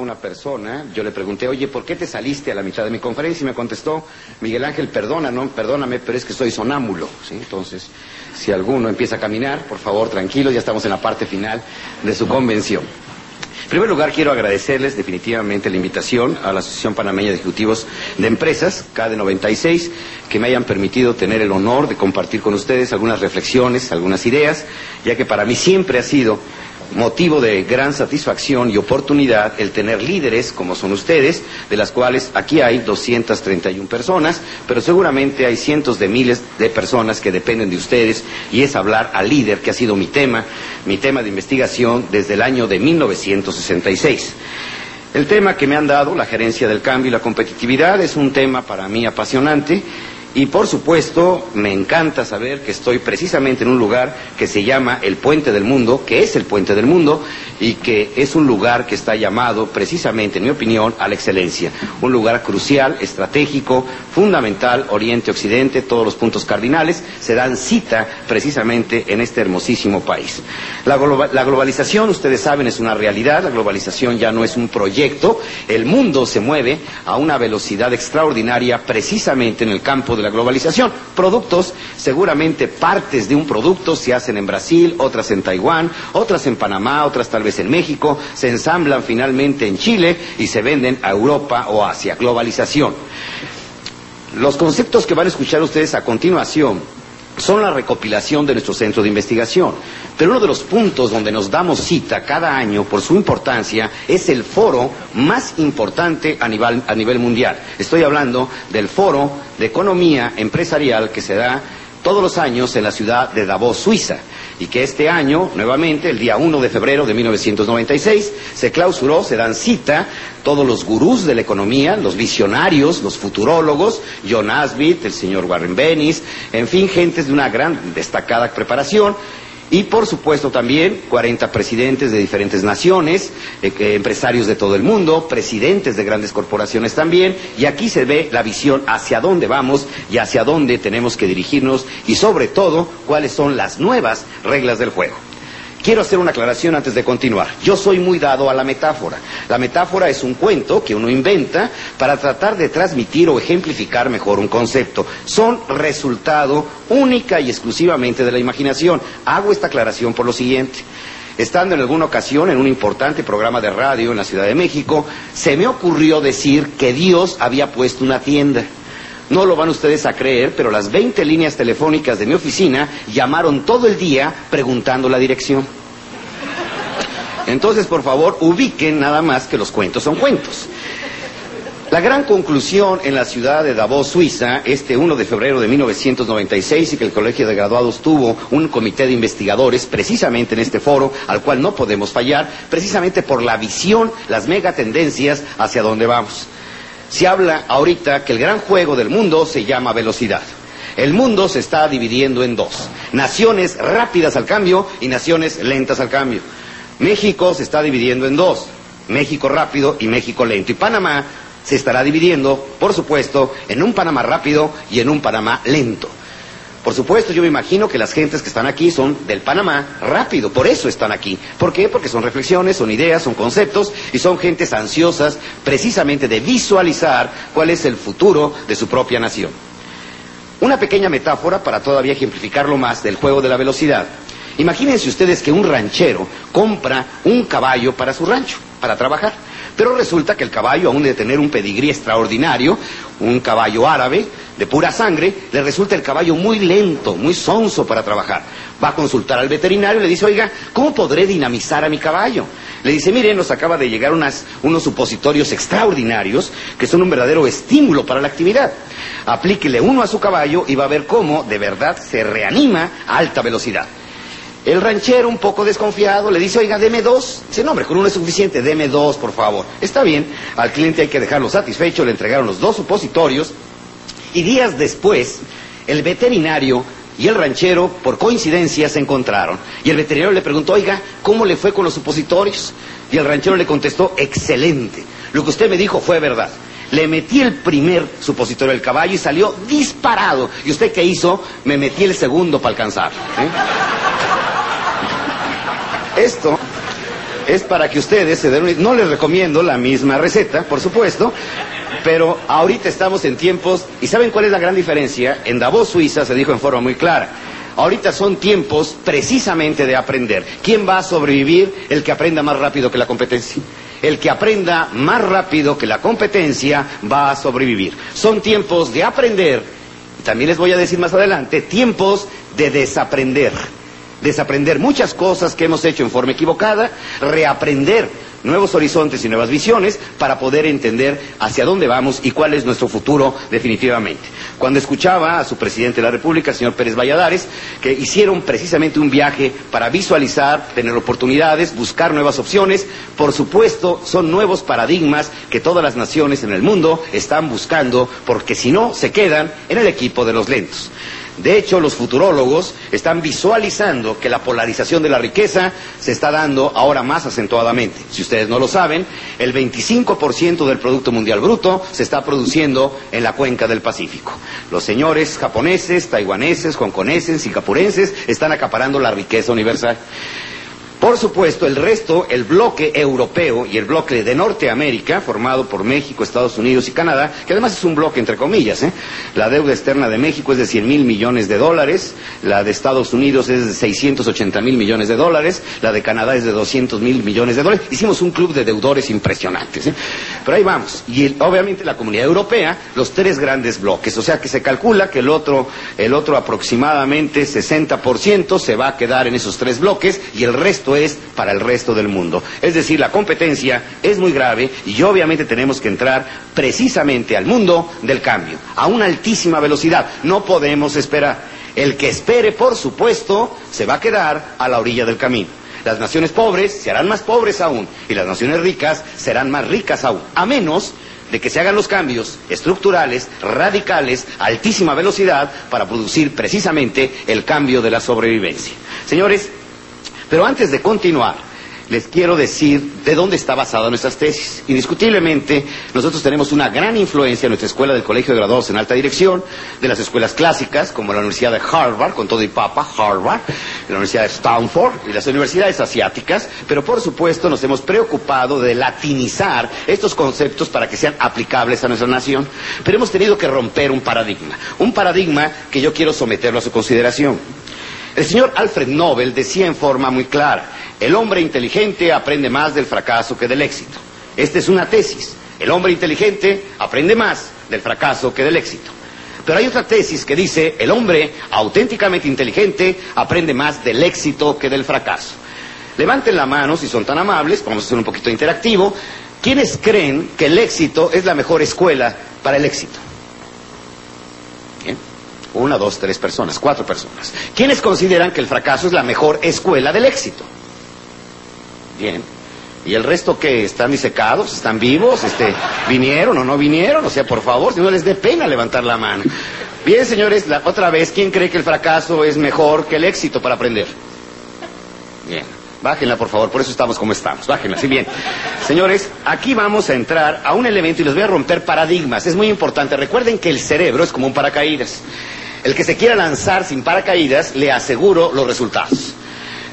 una persona, yo le pregunté, oye, ¿por qué te saliste a la mitad de mi conferencia? Y me contestó, Miguel Ángel, perdona, no, perdóname, pero es que soy sonámbulo. Entonces, si alguno empieza a caminar, por favor, tranquilo, ya estamos en la parte final de su convención. En primer lugar, quiero agradecerles definitivamente la invitación a la Asociación Panameña de Ejecutivos de Empresas, KD96, que me hayan permitido tener el honor de compartir con ustedes algunas reflexiones, algunas ideas, ya que para mí siempre ha sido motivo de gran satisfacción y oportunidad el tener líderes como son ustedes, de las cuales aquí hay 231 personas, pero seguramente hay cientos de miles de personas que dependen de ustedes y es hablar al líder, que ha sido mi tema, mi tema de investigación desde el año de 1966. El tema que me han dado, la gerencia del cambio y la competitividad, es un tema para mí apasionante y por supuesto, me encanta saber que estoy precisamente en un lugar que se llama el Puente del Mundo, que es el Puente del Mundo, y que es un lugar que está llamado precisamente, en mi opinión, a la excelencia. Un lugar crucial, estratégico, fundamental, Oriente-Occidente, todos los puntos cardinales se dan cita precisamente en este hermosísimo país. La, la globalización, ustedes saben, es una realidad, la globalización ya no es un proyecto, el mundo se mueve a una velocidad extraordinaria precisamente en el campo de la globalización. Productos, seguramente partes de un producto se hacen en Brasil, otras en Taiwán, otras en Panamá, otras tal vez en México, se ensamblan finalmente en Chile y se venden a Europa o Asia. Globalización. Los conceptos que van a escuchar ustedes a continuación son la recopilación de nuestro centro de investigación. Pero uno de los puntos donde nos damos cita cada año por su importancia es el foro más importante a nivel, a nivel mundial. Estoy hablando del foro de economía empresarial que se da todos los años en la ciudad de Davos, Suiza y que este año, nuevamente, el día 1 de febrero de 1996, se clausuró, se dan cita todos los gurús de la economía, los visionarios, los futurólogos, John Asbit, el señor Warren Bennis, en fin, gentes de una gran destacada preparación y por supuesto también 40 presidentes de diferentes naciones, eh, empresarios de todo el mundo, presidentes de grandes corporaciones también, y aquí se ve la visión hacia dónde vamos y hacia dónde tenemos que dirigirnos y sobre todo cuáles son las nuevas reglas del juego. Quiero hacer una aclaración antes de continuar. Yo soy muy dado a la metáfora. La metáfora es un cuento que uno inventa para tratar de transmitir o ejemplificar mejor un concepto. Son resultado única y exclusivamente de la imaginación. Hago esta aclaración por lo siguiente. Estando en alguna ocasión en un importante programa de radio en la Ciudad de México, se me ocurrió decir que Dios había puesto una tienda. No lo van ustedes a creer, pero las 20 líneas telefónicas de mi oficina llamaron todo el día preguntando la dirección. Entonces, por favor, ubiquen nada más que los cuentos son cuentos. La gran conclusión en la ciudad de Davos, Suiza, este 1 de febrero de 1996, y que el Colegio de Graduados tuvo un comité de investigadores precisamente en este foro, al cual no podemos fallar, precisamente por la visión, las megatendencias hacia dónde vamos. Se habla ahorita que el gran juego del mundo se llama velocidad. El mundo se está dividiendo en dos. Naciones rápidas al cambio y naciones lentas al cambio. México se está dividiendo en dos. México rápido y México lento. Y Panamá se estará dividiendo, por supuesto, en un Panamá rápido y en un Panamá lento. Por supuesto, yo me imagino que las gentes que están aquí son del Panamá rápido, por eso están aquí. ¿Por qué? Porque son reflexiones, son ideas, son conceptos y son gentes ansiosas precisamente de visualizar cuál es el futuro de su propia nación. Una pequeña metáfora para todavía ejemplificarlo más del juego de la velocidad. Imagínense ustedes que un ranchero compra un caballo para su rancho, para trabajar. Pero resulta que el caballo, aún de tener un pedigrí extraordinario, un caballo árabe, de pura sangre, le resulta el caballo muy lento, muy sonso para trabajar. Va a consultar al veterinario y le dice, oiga, ¿cómo podré dinamizar a mi caballo? Le dice, mire, nos acaba de llegar unas, unos supositorios extraordinarios que son un verdadero estímulo para la actividad. Aplíquele uno a su caballo y va a ver cómo de verdad se reanima a alta velocidad. El ranchero, un poco desconfiado, le dice, oiga, deme dos. Dice, no, hombre, con uno es suficiente, deme dos, por favor. Está bien, al cliente hay que dejarlo satisfecho, le entregaron los dos supositorios y días después el veterinario y el ranchero, por coincidencia, se encontraron. Y el veterinario le preguntó, oiga, ¿cómo le fue con los supositorios? Y el ranchero le contestó, excelente. Lo que usted me dijo fue verdad. Le metí el primer supositorio al caballo y salió disparado. ¿Y usted qué hizo? Me metí el segundo para alcanzar. ¿eh? Esto, es para que ustedes se den un... No les recomiendo la misma receta, por supuesto, pero ahorita estamos en tiempos... ¿Y saben cuál es la gran diferencia? En Davos, Suiza, se dijo en forma muy clara. Ahorita son tiempos precisamente de aprender. ¿Quién va a sobrevivir? El que aprenda más rápido que la competencia. El que aprenda más rápido que la competencia va a sobrevivir. Son tiempos de aprender. También les voy a decir más adelante, tiempos de desaprender desaprender muchas cosas que hemos hecho en forma equivocada, reaprender nuevos horizontes y nuevas visiones para poder entender hacia dónde vamos y cuál es nuestro futuro definitivamente. Cuando escuchaba a su presidente de la República, el señor Pérez Valladares, que hicieron precisamente un viaje para visualizar, tener oportunidades, buscar nuevas opciones, por supuesto son nuevos paradigmas que todas las naciones en el mundo están buscando porque si no se quedan en el equipo de los lentos. De hecho, los futurólogos están visualizando que la polarización de la riqueza se está dando ahora más acentuadamente. Si ustedes no lo saben, el 25% del Producto Mundial Bruto se está produciendo en la cuenca del Pacífico. Los señores japoneses, taiwaneses, hongkoneses, singapurenses están acaparando la riqueza universal. Por supuesto, el resto, el bloque europeo y el bloque de Norteamérica, formado por México, Estados Unidos y Canadá, que además es un bloque entre comillas, ¿eh? la deuda externa de México es de 100 mil millones de dólares, la de Estados Unidos es de 680 mil millones de dólares, la de Canadá es de 200 mil millones de dólares. Hicimos un club de deudores impresionantes. ¿eh? Pero ahí vamos. Y obviamente la comunidad europea, los tres grandes bloques. O sea que se calcula que el otro, el otro aproximadamente 60% se va a quedar en esos tres bloques y el resto es para el resto del mundo. Es decir, la competencia es muy grave y obviamente tenemos que entrar precisamente al mundo del cambio, a una altísima velocidad. No podemos esperar. El que espere, por supuesto, se va a quedar a la orilla del camino. Las naciones pobres se harán más pobres aún y las naciones ricas serán más ricas aún, a menos de que se hagan los cambios estructurales, radicales, a altísima velocidad, para producir precisamente el cambio de la sobrevivencia. Señores, pero antes de continuar, les quiero decir de dónde está basada nuestras tesis. Indiscutiblemente, nosotros tenemos una gran influencia en nuestra escuela del Colegio de Graduados en Alta Dirección, de las escuelas clásicas, como la Universidad de Harvard, con todo y papa, Harvard, la Universidad de Stanford y las universidades asiáticas, pero por supuesto nos hemos preocupado de latinizar estos conceptos para que sean aplicables a nuestra nación. Pero hemos tenido que romper un paradigma, un paradigma que yo quiero someterlo a su consideración. El señor Alfred Nobel decía en forma muy clara, el hombre inteligente aprende más del fracaso que del éxito. Esta es una tesis. El hombre inteligente aprende más del fracaso que del éxito. Pero hay otra tesis que dice, el hombre auténticamente inteligente aprende más del éxito que del fracaso. Levanten la mano si son tan amables, vamos a hacer un poquito interactivo. ¿Quiénes creen que el éxito es la mejor escuela para el éxito? Una, dos, tres personas, cuatro personas. ¿Quiénes consideran que el fracaso es la mejor escuela del éxito? Bien. ¿Y el resto qué? ¿Están disecados? ¿Están vivos? Este, ¿Vinieron o no vinieron? O sea, por favor, si no les dé pena levantar la mano. Bien, señores, otra vez, ¿quién cree que el fracaso es mejor que el éxito para aprender? Bien. Bájenla, por favor, por eso estamos como estamos. Bájenla, sí, bien. Señores, aquí vamos a entrar a un elemento y les voy a romper paradigmas. Es muy importante. Recuerden que el cerebro es como un paracaídas. El que se quiera lanzar sin paracaídas, le aseguro los resultados.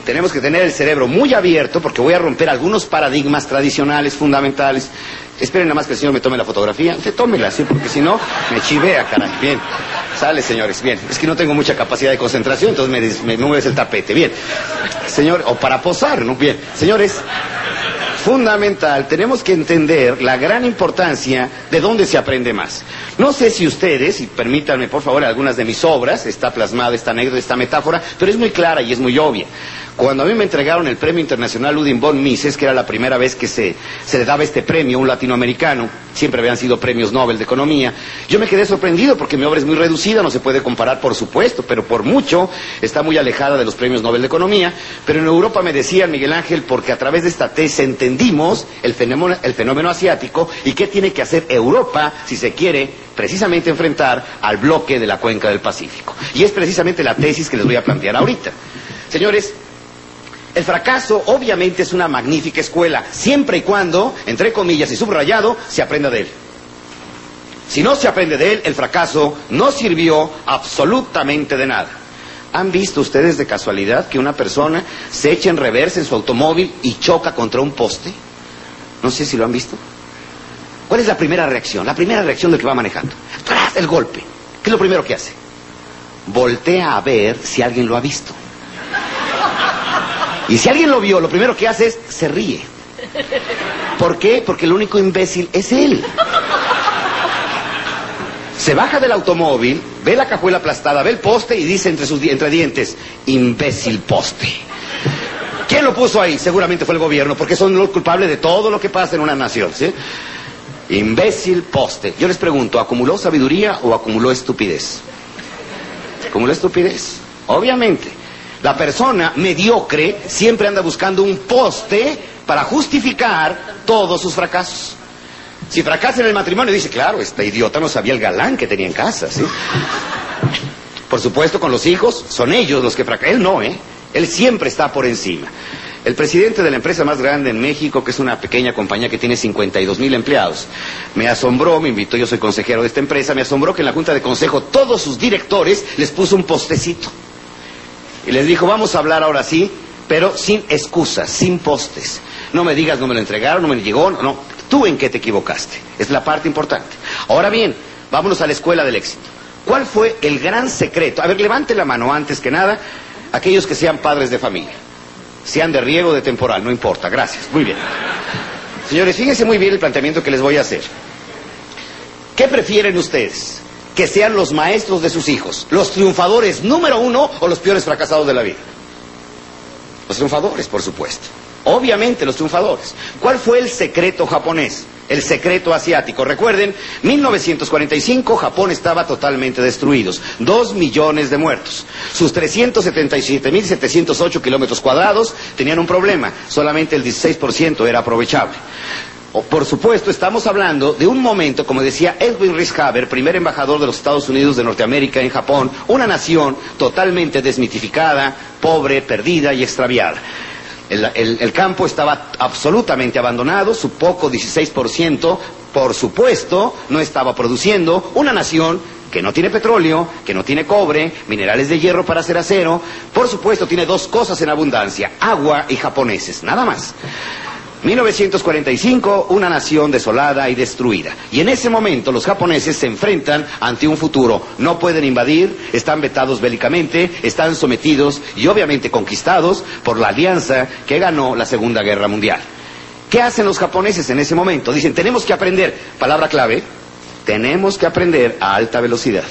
Tenemos que tener el cerebro muy abierto porque voy a romper algunos paradigmas tradicionales, fundamentales. Esperen nada más que el señor me tome la fotografía. Usted tómela, sí, porque si no, me chivea, caray. Bien. Sale, señores. Bien. Es que no tengo mucha capacidad de concentración, entonces me, me, mueves el tapete. Bien. Señor, o para posar, ¿no? Bien. Señores, fundamental, tenemos que entender la gran importancia de dónde se aprende más. No sé si ustedes, y permítanme por favor algunas de mis obras, está plasmada esta anécdota, esta metáfora, pero es muy clara y es muy obvia. Cuando a mí me entregaron el Premio Internacional Ludwig von Mises, que era la primera vez que se, se, le daba este premio a un latinoamericano, siempre habían sido premios Nobel de Economía, yo me quedé sorprendido porque mi obra es muy reducida, no se puede comparar por supuesto, pero por mucho está muy alejada de los premios Nobel de Economía, pero en Europa me decían, Miguel Ángel, porque a través de esta tesis entendimos el fenómeno, el fenómeno asiático y qué tiene que hacer Europa si se quiere precisamente enfrentar al bloque de la cuenca del Pacífico. Y es precisamente la tesis que les voy a plantear ahorita. Señores, el fracaso obviamente es una magnífica escuela, siempre y cuando, entre comillas y subrayado, se aprenda de él. Si no se aprende de él, el fracaso no sirvió absolutamente de nada. ¿Han visto ustedes de casualidad que una persona se echa en reversa en su automóvil y choca contra un poste? No sé si lo han visto. ¿Cuál es la primera reacción? La primera reacción del que va manejando. ¡Tras! El golpe. ¿Qué es lo primero que hace? Voltea a ver si alguien lo ha visto. Y si alguien lo vio, lo primero que hace es se ríe. ¿Por qué? Porque el único imbécil es él. Se baja del automóvil, ve la cajuela aplastada, ve el poste y dice entre sus entre dientes, imbécil poste. ¿Quién lo puso ahí? Seguramente fue el gobierno, porque son los culpables de todo lo que pasa en una nación, ¿sí? Imbécil poste. Yo les pregunto, ¿acumuló sabiduría o acumuló estupidez? Acumuló estupidez. Obviamente. La persona mediocre siempre anda buscando un poste para justificar todos sus fracasos. Si fracasa en el matrimonio, dice, claro, esta idiota no sabía el galán que tenía en casa, ¿sí? Por supuesto, con los hijos, son ellos los que fracasan. Él no, ¿eh? Él siempre está por encima. El presidente de la empresa más grande en México, que es una pequeña compañía que tiene 52 mil empleados, me asombró, me invitó, yo soy consejero de esta empresa, me asombró que en la junta de consejo todos sus directores les puso un postecito. Y les dijo, vamos a hablar ahora sí, pero sin excusas, sin postes. No me digas, no me lo entregaron, no me llegó, no, no. Tú en qué te equivocaste. Es la parte importante. Ahora bien, vámonos a la escuela del éxito. ¿Cuál fue el gran secreto? A ver, levante la mano antes que nada aquellos que sean padres de familia sean de riego o de temporal, no importa. Gracias. Muy bien. Señores, fíjense muy bien el planteamiento que les voy a hacer. ¿Qué prefieren ustedes? Que sean los maestros de sus hijos, los triunfadores número uno o los peores fracasados de la vida. Los triunfadores, por supuesto. Obviamente los triunfadores. ¿Cuál fue el secreto japonés? El secreto asiático. Recuerden, 1945 Japón estaba totalmente destruido. Dos millones de muertos. Sus 377.708 kilómetros cuadrados tenían un problema. Solamente el 16% era aprovechable. Por supuesto, estamos hablando de un momento, como decía Edwin Haber, primer embajador de los Estados Unidos de Norteamérica en Japón, una nación totalmente desmitificada, pobre, perdida y extraviada. El, campo estaba absolutamente abandonado, su poco 16%, por supuesto, no estaba produciendo una nación que no tiene petróleo, que no tiene cobre, minerales de hierro para hacer acero, por supuesto tiene dos cosas en abundancia, agua y japoneses, nada más. 1945, una nación desolada y destruida. Y en ese momento los japoneses se enfrentan ante un futuro. No pueden invadir, están vetados bélicamente, están sometidos y obviamente conquistados por la alianza que ganó la Segunda Guerra Mundial. ¿Qué hacen los japoneses en ese momento? Dicen, tenemos que aprender, palabra clave, tenemos que aprender a alta velocidad.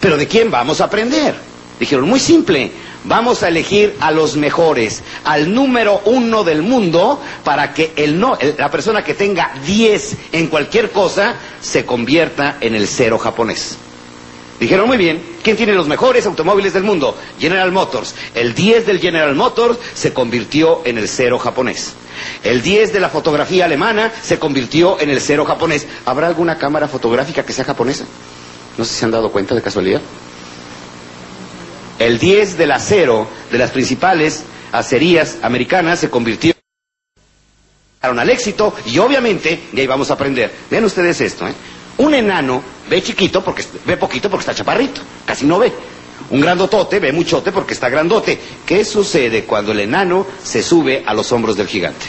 ¿Pero de quién vamos a aprender? Dijeron, muy simple, vamos a elegir a los mejores, al número uno del mundo, para que el no, la persona que tenga 10 en cualquier cosa se convierta en el cero japonés. Dijeron muy bien, ¿quién tiene los mejores automóviles del mundo? General Motors. El 10 del General Motors se convirtió en el cero japonés. El 10 de la fotografía alemana se convirtió en el cero japonés. ¿Habrá alguna cámara fotográfica que sea japonesa? No sé si se han dado cuenta de casualidad. El 10 del acero de las principales acerías americanas se convirtió al éxito y obviamente de ahí vamos a aprender. Vean ustedes esto, ¿eh? Un enano ve chiquito porque ve poquito porque está chaparrito, casi no ve. Un grandotote ve muchote porque está grandote. ¿Qué sucede cuando el enano se sube a los hombros del gigante?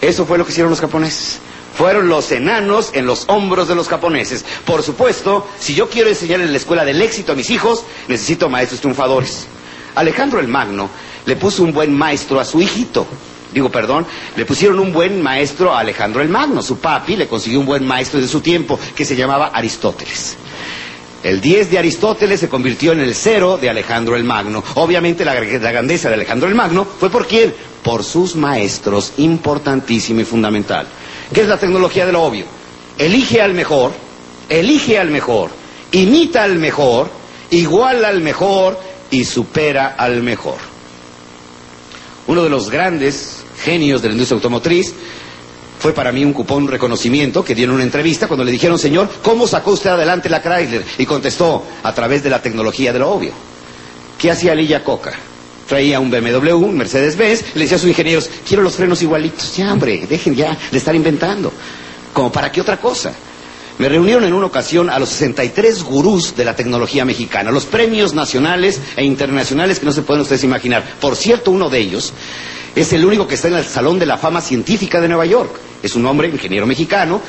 Eso fue lo que hicieron los japoneses fueron los enanos en los hombros de los japoneses. Por supuesto, si yo quiero enseñar en la escuela del éxito a mis hijos, necesito maestros triunfadores. Alejandro el Magno le puso un buen maestro a su hijito. Digo, perdón, le pusieron un buen maestro a Alejandro el Magno. Su papi le consiguió un buen maestro de su tiempo, que se llamaba Aristóteles. El 10 de Aristóteles se convirtió en el 0 de Alejandro el Magno. Obviamente la, la, grandeza de Alejandro el Magno fue por quién? Por sus maestros, importantísimo y fundamental. ¿Qué es la tecnología de lo obvio? Elige al mejor, elige al mejor, imita al mejor, iguala al mejor y supera al mejor. Uno de los grandes genios de la industria automotriz fue para mí un cupón reconocimiento que dio en una entrevista cuando le dijeron, señor, ¿cómo sacó usted adelante la Chrysler? Y contestó, a través de la tecnología de lo obvio. ¿Qué hacía Lilla Coca? Traía un BMW, un Mercedes-Benz, le decía a sus ingenieros, quiero los frenos igualitos. Ya, hombre, dejen ya de estar inventando. ¿Como para qué otra cosa? Me reunieron en una ocasión a los 63 gurús de la tecnología mexicana, los premios nacionales e internacionales que no se pueden ustedes imaginar. Por cierto, uno de ellos es el único que está en el Salón de la Fama Científica de Nueva York. Es un hombre, ingeniero mexicano,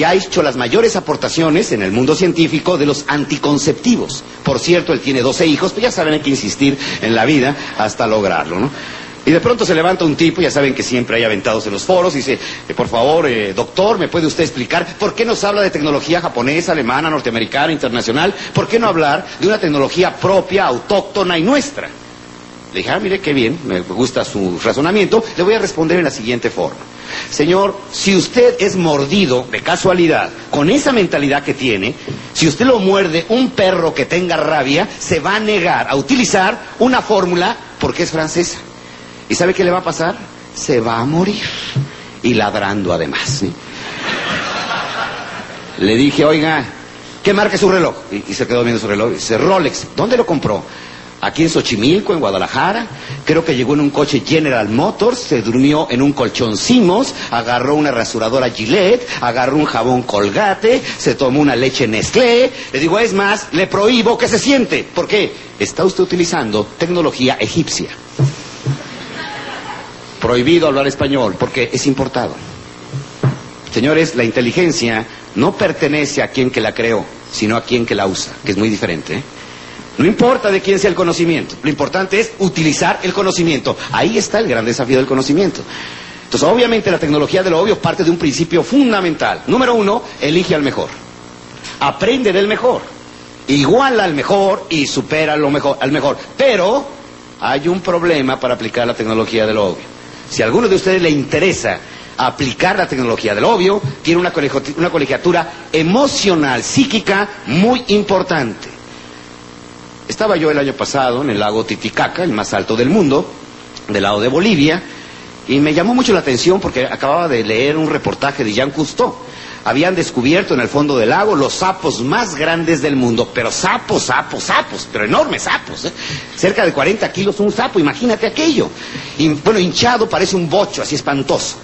que ha hecho las mayores aportaciones en el mundo científico de los anticonceptivos. Por cierto, él tiene 12 hijos, pero ya saben, hay que insistir en la vida hasta lograrlo, ¿no? Y de pronto se levanta un tipo, ya saben que siempre hay aventados en los foros, y dice, eh, por favor, eh, doctor, ¿me puede usted explicar por qué nos habla de tecnología japonesa, alemana, norteamericana, internacional? ¿Por qué no hablar de una tecnología propia, autóctona y nuestra? Le dije, ah, mire qué bien, me gusta su razonamiento, le voy a responder en la siguiente forma. Señor, si usted es mordido de casualidad, con esa mentalidad que tiene, si usted lo muerde un perro que tenga rabia, se va a negar a utilizar una fórmula porque es francesa. ¿Y sabe qué le va a pasar? Se va a morir. Y ladrando además. Le dije, oiga, ¿qué marca su reloj? Y, se quedó viendo su reloj. Dice, Rolex. ¿Dónde lo compró? Aquí en Xochimilco, en Guadalajara. Creo que llegó en un coche General Motors, se durmió en un colchón Simos, agarró una rasuradora Gillette, agarró un jabón Colgate, se tomó una leche Nestlé. Le digo, es más, le prohíbo que se siente. ¿Por qué? Está usted utilizando tecnología egipcia prohibido hablar español porque es importado. Señores, la inteligencia no pertenece a quien que la creó, sino a quien que la usa, que es muy diferente. ¿eh? No importa de quién sea el conocimiento, lo importante es utilizar el conocimiento. Ahí está el gran desafío del conocimiento. Entonces, obviamente la tecnología de lo obvio parte de un principio fundamental. Número uno, elige al mejor. Aprende del mejor. Iguala al mejor y supera lo mejor, al mejor. Pero hay un problema para aplicar la tecnología de lo obvio. Si a alguno de ustedes le interesa aplicar la tecnología del obvio, tiene una, una colegiatura emocional, psíquica muy importante. Estaba yo el año pasado en el lago Titicaca, el más alto del mundo, del lado de Bolivia, y me llamó mucho la atención porque acababa de leer un reportaje de Jean Cousteau habían descubierto en el fondo del lago los sapos más grandes del mundo, pero sapos, sapos, sapos, pero enormes sapos, ¿eh? cerca de 40 kilos un sapo, imagínate aquello. Bueno, hinchado parece un bocho, así espantoso.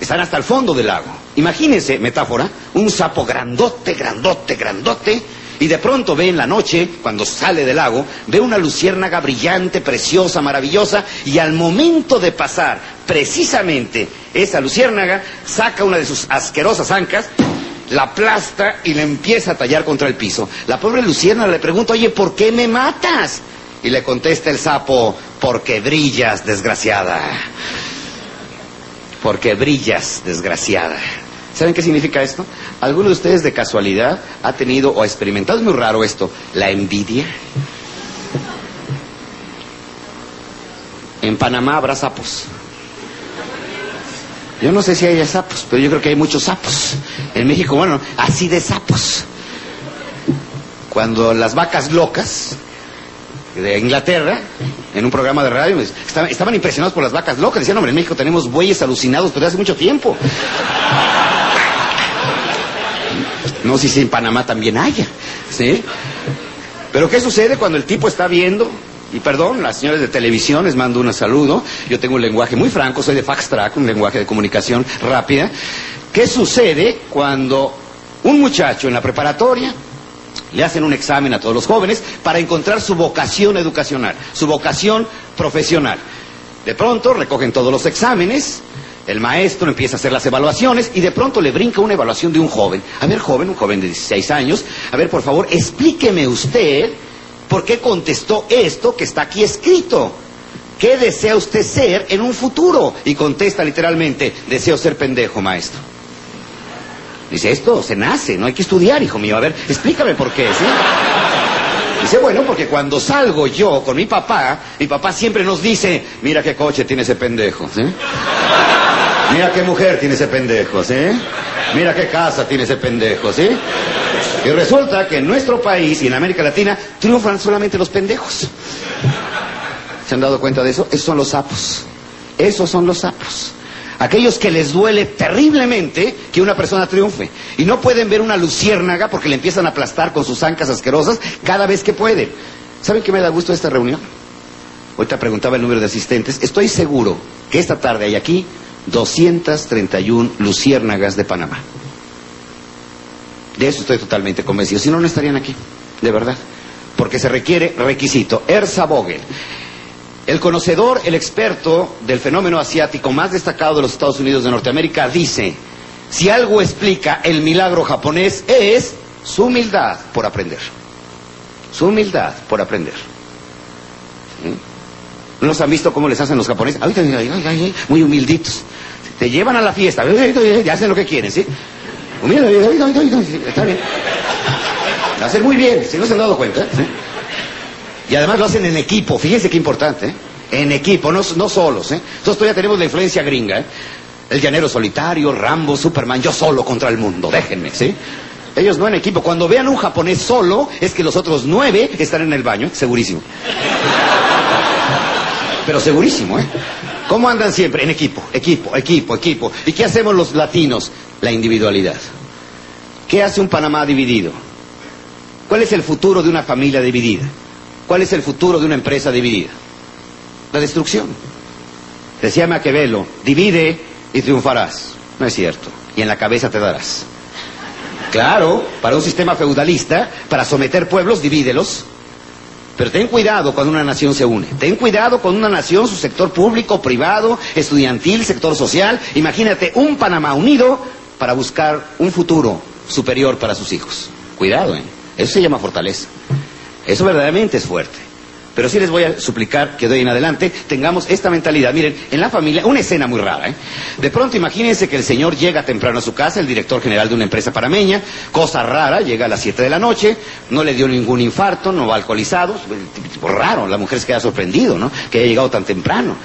Están hasta el fondo del lago. Imagínense, metáfora, un sapo grandote, grandote, grandote, y de pronto ve en la noche, cuando sale del lago, ve una luciérnaga brillante, preciosa, maravillosa, y al momento de pasar precisamente esa luciérnaga, saca una de sus asquerosas ancas, la aplasta y le empieza a tallar contra el piso. La pobre luciérnaga le pregunta, oye, ¿por qué me matas? Y le contesta el sapo, porque brillas, desgraciada. Porque brillas, desgraciada. ¿Saben qué significa esto? ¿Alguno de ustedes de casualidad ha tenido o ha experimentado, es muy raro esto, la envidia? En Panamá habrá sapos. Yo no sé si hay sapos, pero yo creo que hay muchos sapos. En México, bueno, así de sapos. Cuando las vacas locas de Inglaterra, en un programa de radio, estaban, impresionados por las vacas locas. Decían, hombre, en México tenemos bueyes alucinados desde hace mucho tiempo. No sé si en Panamá también haya, ¿sí? Pero ¿qué sucede cuando el tipo está viendo? Y perdón, las señores de televisión les mando un saludo. Yo tengo un lenguaje muy franco, soy de fax track, un lenguaje de comunicación rápida. ¿Qué sucede cuando un muchacho en la preparatoria le hacen un examen a todos los jóvenes para encontrar su vocación educacional, su vocación profesional? De pronto recogen todos los exámenes, el maestro empieza a hacer las evaluaciones y de pronto le brinca una evaluación de un joven. A ver, joven, un joven de 16 años, a ver, por favor, explíqueme usted por qué contestó esto que está aquí escrito. ¿Qué desea usted ser en un futuro? Y contesta literalmente, deseo ser pendejo, maestro. Dice, esto se nace, no hay que estudiar, hijo mío. A ver, explícame por qué, ¿sí? Dice, bueno, porque cuando salgo yo con mi papá, mi papá siempre nos dice, mira qué coche tiene ese pendejo, ¿sí? Mira qué mujer tiene ese pendejo, ¿sí? Mira qué casa tiene ese pendejo, ¿sí? Y resulta que en nuestro país y en América Latina triunfan solamente los pendejos. ¿Se han dado cuenta de eso? Esos son los sapos. Esos son los sapos. Aquellos que les duele terriblemente que una persona triunfe. Y no pueden ver una luciérnaga porque le empiezan a aplastar con sus ancas asquerosas cada vez que pueden. ¿Saben qué me da gusto esta reunión? Ahorita preguntaba el número de asistentes. Estoy seguro que esta tarde hay aquí 231 luciérnagas de Panamá. De eso estoy totalmente convencido. Si no, no estarían aquí, de verdad. Porque se requiere requisito. Erza Vogel, el conocedor, el experto del fenómeno asiático más destacado de los Estados Unidos de Norteamérica, dice, si algo explica el milagro japonés es su humildad por aprender. Su humildad por aprender. ¿No los han visto cómo les hacen los japoneses? Ay, ay, ay, muy humilditos. Te llevan a la fiesta, y hacen lo que quieren, ¿sí? está bien. Lo hacen muy bien, si no se han dado cuenta. Y además lo hacen en equipo, fíjense qué importante, ¿eh? En equipo, no, solos, ¿eh? Entonces todavía tenemos la influencia gringa, ¿eh? El llanero solitario, Rambo, Superman, yo solo contra el mundo, déjenme, ¿sí? Ellos no en equipo. Cuando vean un japonés solo, es que los otros nueve están en el baño, segurísimo. Pero segurísimo, ¿eh? ¿Cómo andan siempre? En equipo, equipo, equipo, equipo. ¿Y qué hacemos los latinos? La individualidad. ¿Qué hace un Panamá dividido? ¿Cuál es el futuro de una familia dividida? ¿Cuál es el futuro de una empresa dividida? La destrucción. Decía Maquiavelo, divide y triunfarás. No es cierto. Y en la cabeza te darás. Claro, para un sistema feudalista, para someter pueblos, divídelos. Pero ten cuidado cuando una nación se une. Ten cuidado con una nación, su sector público, privado, estudiantil, sector social. Imagínate un Panamá unido para buscar un futuro superior para sus hijos. Cuidado, ¿eh? Eso se llama fortaleza. Eso verdaderamente es fuerte. Pero sí les voy a suplicar que de hoy en adelante tengamos esta mentalidad. Miren, en la familia, una escena muy rara, ¿eh? De pronto imagínense que el señor llega temprano a su casa, el director general de una empresa parameña, cosa rara, llega a las 7 de la noche, no le dio ningún infarto, no va alcoholizado, tipo raro, la mujer se queda sorprendido, ¿no? Que haya llegado tan temprano.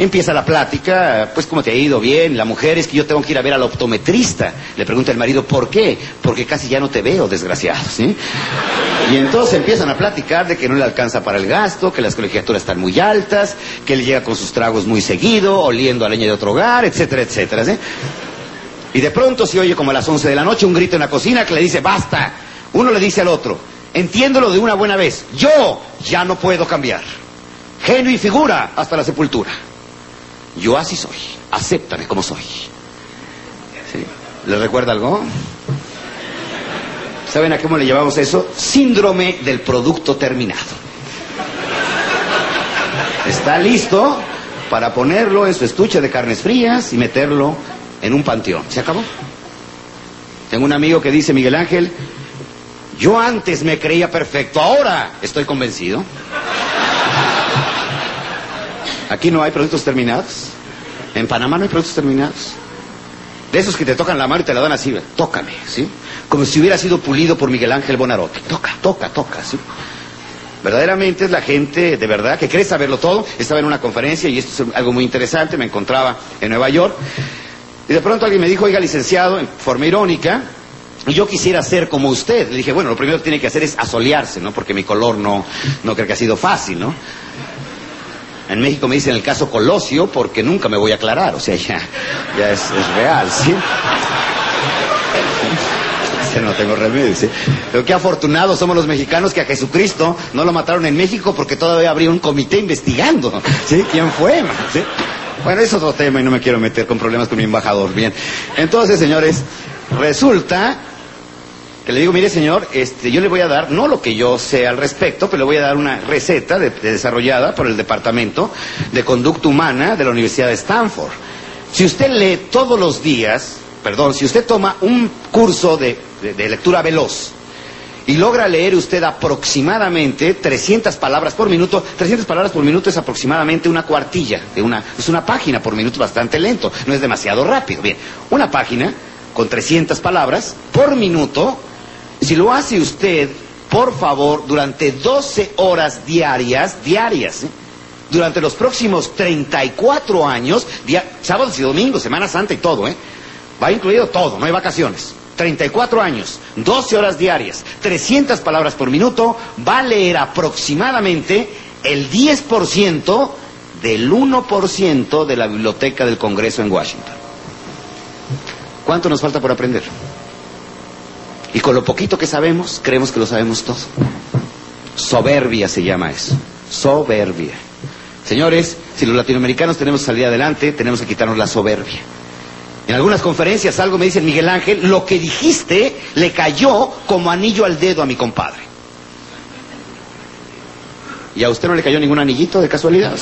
Empieza la plática, pues cómo te ha ido bien, la mujer es que yo tengo que ir a ver al optometrista. Le pregunta el marido, ¿por qué? Porque casi ya no te veo, desgraciado, ¿sí? Y entonces empiezan a platicar de que no le alcanza para el gasto, que las colegiaturas están muy altas, que él llega con sus tragos muy seguido, oliendo a leña de otro hogar, etcétera, etcétera, ¿sí? Y de pronto se oye como a las 11 de la noche un grito en la cocina que le dice, basta. Uno le dice al otro, entiéndolo de una buena vez, yo ya no puedo cambiar. Genio y figura hasta la sepultura. Yo así soy. Acéptame como soy. ¿Sí? ¿Les recuerda algo? ¿Saben a cómo le llamamos eso? Síndrome del producto terminado. Está listo para ponerlo en su estuche de carnes frías y meterlo en un panteón. ¿Se acabó? Tengo un amigo que dice, Miguel Ángel, yo antes me creía perfecto, ahora estoy convencido. Aquí no hay productos terminados. En Panamá no hay productos terminados. De esos que te tocan la mano y te la dan así, tócame, ¿sí? Como si hubiera sido pulido por Miguel Ángel Bonarotti. Toca, toca, toca, ¿sí? Verdaderamente es la gente, de verdad, que cree saberlo todo. Estaba en una conferencia y esto es algo muy interesante, me encontraba en Nueva York. Y de pronto alguien me dijo, oiga, licenciado, en forma irónica, yo quisiera ser como usted. Le dije, bueno, lo primero que tiene que hacer es asolearse, ¿no? Porque mi color no, no creo que ha sido fácil, ¿no? En México me dicen el caso Colosio porque nunca me voy a aclarar, o sea, ya, ya es, real, ¿sí? no tengo remedio, ¿sí? Pero qué afortunados somos los mexicanos que a Jesucristo no lo mataron en México porque todavía habría un comité investigando, ¿sí? ¿Quién fue? ¿Sí? Bueno, es otro tema y no me quiero meter con problemas con mi embajador. Bien. Entonces, señores, resulta que le digo, mire señor, este, yo le voy a dar, no lo que yo sé al respecto, pero le voy a dar una receta desarrollada por el Departamento de Conducta Humana de la Universidad de Stanford. Si usted lee todos los días, perdón, si usted toma un curso de, lectura veloz, y logra leer usted aproximadamente 300 palabras por minuto. 300 palabras por minuto es aproximadamente una cuartilla, de una, es una página por minuto bastante lento, no es demasiado rápido. Bien, una página con 300 palabras por minuto si lo hace usted, por favor, durante 12 horas diarias, diarias, ¿eh? durante los próximos 34 años, sábados y domingos, Semana Santa y todo, ¿eh? Va incluido todo, no hay vacaciones. 34 años, 12 horas diarias, 300 palabras por minuto, va a leer aproximadamente el 10% del 1% de la biblioteca del Congreso en Washington. ¿Cuánto nos falta por aprender? Y con lo poquito que sabemos, creemos que lo sabemos todo. Soberbia se llama eso. Soberbia. Señores, si los latinoamericanos tenemos que salir adelante, tenemos que quitarnos la soberbia. En algunas conferencias algo me dicen, Miguel Ángel, lo que dijiste le cayó como anillo al dedo a mi compadre. ¿Y a usted no le cayó ningún anillito de casualidad?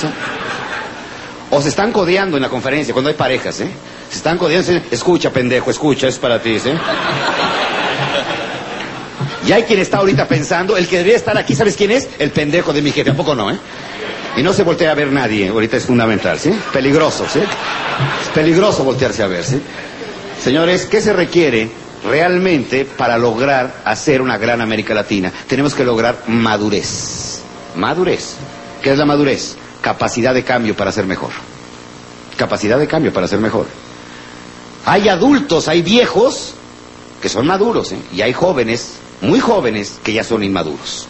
O, se están codeando en la conferencia cuando hay parejas, ¿eh? Se están codeando, escucha, pendejo, escucha, es para ti, ¿eh? Y hay quien está ahorita pensando, el que debería estar aquí, ¿sabes quién es? El pendejo de mi jefe, ¿a poco no, eh? Y no se voltea a ver nadie, ahorita es fundamental, ¿sí? Peligroso, ¿sí? Es peligroso voltearse a ver, ¿sí? Señores, ¿qué se requiere realmente para lograr hacer una gran América Latina? Tenemos que lograr madurez. Madurez. ¿Qué es la madurez? Capacidad de cambio para ser mejor. Capacidad de cambio para ser mejor. Hay adultos, hay viejos que son maduros, ¿eh? y hay jóvenes, muy jóvenes, que ya son inmaduros.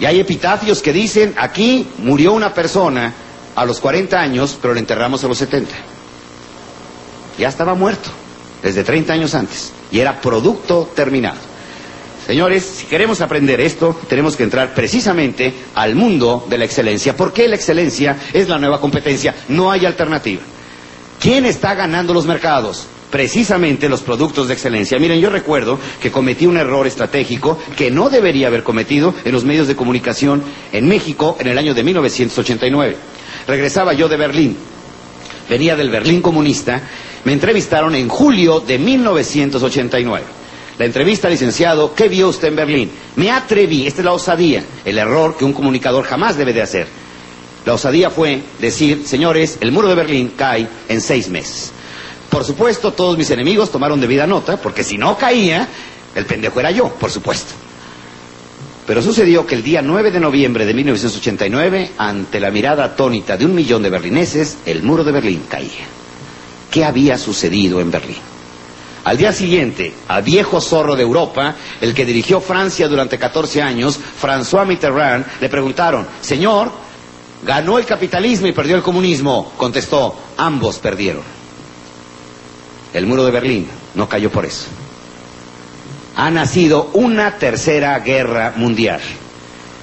Y hay epitafios que dicen, aquí murió una persona a los 40 años, pero le enterramos a los 70. Ya estaba muerto, desde 30 años antes, y era producto terminado. Señores, si queremos aprender esto, tenemos que entrar precisamente al mundo de la excelencia. ¿Por qué la excelencia es la nueva competencia? No hay alternativa. ¿Quién está ganando los mercados? Precisamente los productos de excelencia. Miren, yo recuerdo que cometí un error estratégico que no debería haber cometido en los medios de comunicación en México en el año de 1989. Regresaba yo de Berlín, venía del Berlín comunista, me entrevistaron en julio de 1989. La entrevista, licenciado, ¿qué vio usted en Berlín? Me atreví, esta es la osadía, el error que un comunicador jamás debe de hacer. La osadía fue decir, señores, el muro de Berlín cae en seis meses. Por supuesto, todos mis enemigos tomaron debida nota, porque si no caía, el pendejo era yo, por supuesto. Pero sucedió que el día 9 de noviembre de 1989, ante la mirada atónita de un millón de berlineses, el muro de Berlín caía. ¿Qué había sucedido en Berlín? Al día siguiente, al viejo zorro de Europa, el que dirigió Francia durante 14 años, François Mitterrand, le preguntaron, Señor, ¿ganó el capitalismo y perdió el comunismo? Contestó, ambos perdieron. El muro de Berlín no cayó por eso. Ha nacido una tercera guerra mundial.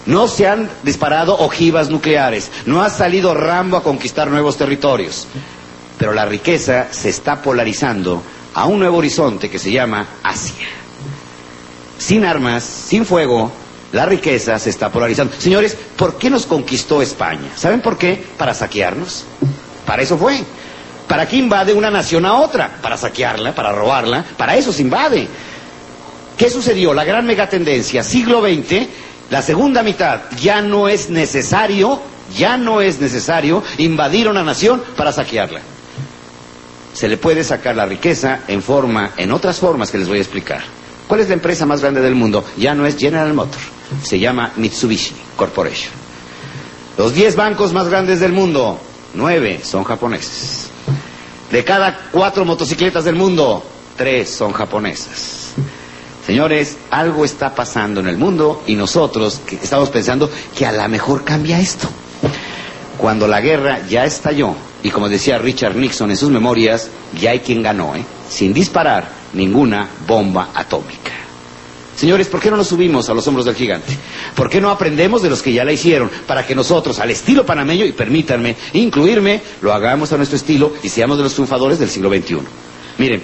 No se han disparado ojivas nucleares, no ha salido Rambo a conquistar nuevos territorios, pero la riqueza se está polarizando a un nuevo horizonte que se llama Asia. Sin armas, sin fuego, la riqueza se está polarizando. Señores, ¿por qué nos conquistó España? ¿Saben por qué? Para saquearnos. Para eso fue. ¿Para qué invade una nación a otra? Para saquearla, para robarla, para eso se invade. ¿Qué sucedió? La gran megatendencia, siglo XX, la segunda mitad, ya no es necesario, ya no es necesario invadir una nación para saquearla. Se le puede sacar la riqueza en forma, en otras formas que les voy a explicar. ¿Cuál es la empresa más grande del mundo? Ya no es General Motors, se llama Mitsubishi Corporation. Los 10 bancos más grandes del mundo, nueve son japoneses. De cada cuatro motocicletas del mundo, tres son japonesas. Señores, algo está pasando en el mundo y nosotros estamos pensando que a lo mejor cambia esto. Cuando la guerra ya estalló, y como decía Richard Nixon en sus memorias, ya hay quien ganó, ¿eh? sin disparar ninguna bomba atómica. Señores, ¿por qué no nos subimos a los hombros del gigante? ¿Por qué no aprendemos de los que ya la hicieron para que nosotros, al estilo panameño, y permítanme incluirme, lo hagamos a nuestro estilo y seamos de los triunfadores del siglo XXI? Miren,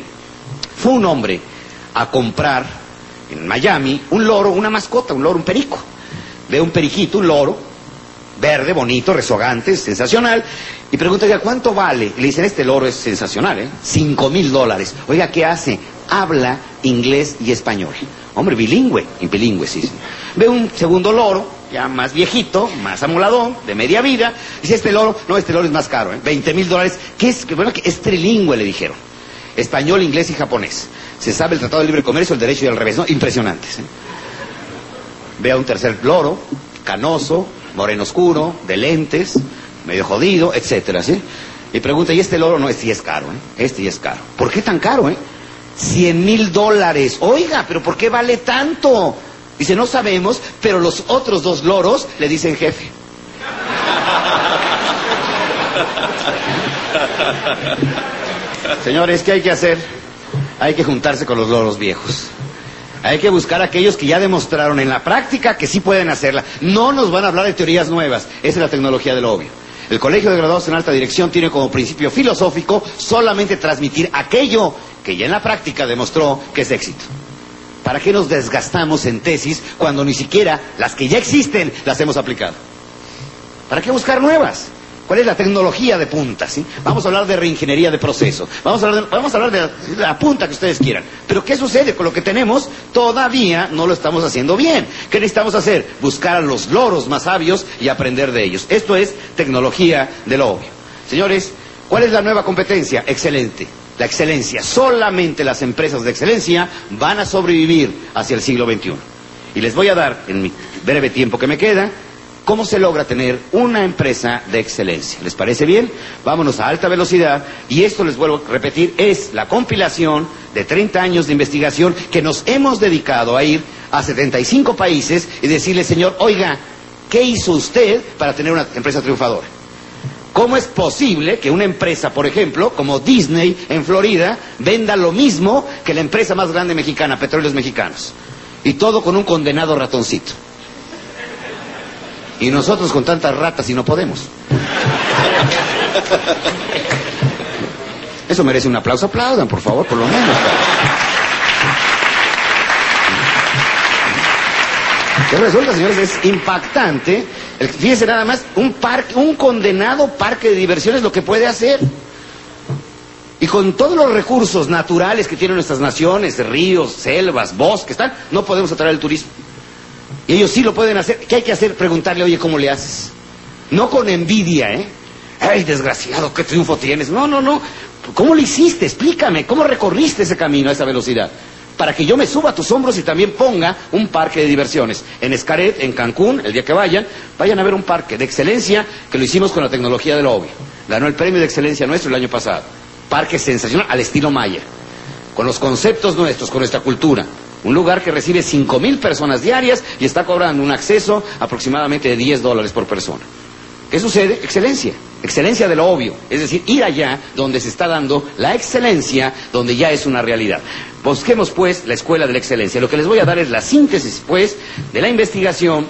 fue un hombre a comprar en Miami un loro, una mascota, un loro, un perico. Ve un periquito, un loro, verde, bonito, rezogante, sensacional, y pregunta, ¿cuánto vale? le dicen, este loro es sensacional, ¿eh? Cinco mil dólares. Oiga, ¿qué hace? Habla inglés y español. Hombre, bilingüe, bilingüe, sí. Ve un segundo loro, ya más viejito, más amoladón, de media vida. Dice, este loro, no, este loro es más caro, ¿eh? 20 mil dólares. ¿Qué es? Bueno, que es trilingüe, le dijeron. Español, inglés y japonés. Se sabe el Tratado de Libre Comercio, el derecho y al revés, ¿no? Impresionantes, ¿eh? Ve a un tercer loro, canoso, moreno oscuro, de lentes, medio jodido, etcétera, ¿sí? Y pregunta, ¿y este loro? No, este sí es caro, ¿eh? Este ya es caro. ¿Por qué tan caro, eh? 100 mil dólares. Oiga, pero ¿por qué vale tanto? Dice, no sabemos, pero los otros dos loros le dicen jefe. Señores, ¿qué hay que hacer? Hay que juntarse con los loros viejos. Hay que buscar a aquellos que ya demostraron en la práctica que sí pueden hacerla. No nos van a hablar de teorías nuevas. Esa es la tecnología del obvio. El Colegio de Graduados en Alta Dirección tiene como principio filosófico solamente transmitir aquello que ya en la práctica demostró que es éxito. ¿Para qué nos desgastamos en tesis cuando ni siquiera las que ya existen las hemos aplicado? ¿Para qué buscar nuevas? ¿Cuál es la tecnología de punta? ¿sí? Vamos a hablar de reingeniería de proceso. Vamos a hablar de, vamos a hablar de la, la punta que ustedes quieran. Pero ¿qué sucede con lo que tenemos? Todavía no lo estamos haciendo bien. ¿Qué necesitamos hacer? Buscar a los loros más sabios y aprender de ellos. Esto es tecnología de lo obvio. Señores, ¿cuál es la nueva competencia? Excelente. La excelencia. Solamente las empresas de excelencia van a sobrevivir hacia el siglo XXI. Y les voy a dar, en mi breve tiempo que me queda, ¿Cómo se logra tener una empresa de excelencia? ¿Les parece bien? Vámonos a alta velocidad y esto les vuelvo a repetir, es la compilación de 30 años de investigación que nos hemos dedicado a ir a 75 países y decirle, señor, oiga, ¿qué hizo usted para tener una empresa triunfadora? ¿Cómo es posible que una empresa, por ejemplo, como Disney en Florida, venda lo mismo que la empresa más grande mexicana, Petróleos Mexicanos? Y todo con un condenado ratoncito. Y nosotros con tantas ratas y no podemos. Eso merece un aplauso. Aplaudan, por favor, por lo menos. ¿Qué resulta, señores? Es impactante. Fíjense nada más, un parque, un condenado parque de diversiones lo que puede hacer. Y con todos los recursos naturales que tienen nuestras naciones, ríos, selvas, bosques, tal, no podemos atraer el turismo. Y ellos sí lo pueden hacer. ¿Qué hay que hacer? Preguntarle, oye, ¿cómo le haces? No con envidia, ¿eh? Ay, desgraciado, qué triunfo tienes. No, no, no. ¿Cómo lo hiciste? Explícame, ¿cómo recorriste ese camino a esa velocidad? Para que yo me suba a tus hombros y también ponga un parque de diversiones. En Escaret, en Cancún, el día que vayan, vayan a ver un parque de excelencia que lo hicimos con la tecnología de lo obvio. Ganó el premio de excelencia nuestro el año pasado. Parque sensacional al estilo Maya. Con los conceptos nuestros, con nuestra cultura. Un lugar que recibe 5.000 personas diarias y está cobrando un acceso aproximadamente de 10 dólares por persona. ¿Qué sucede? Excelencia. Excelencia de lo obvio. Es decir, ir allá donde se está dando la excelencia, donde ya es una realidad. Busquemos, pues, la escuela de la excelencia. Lo que les voy a dar es la síntesis, pues, de la investigación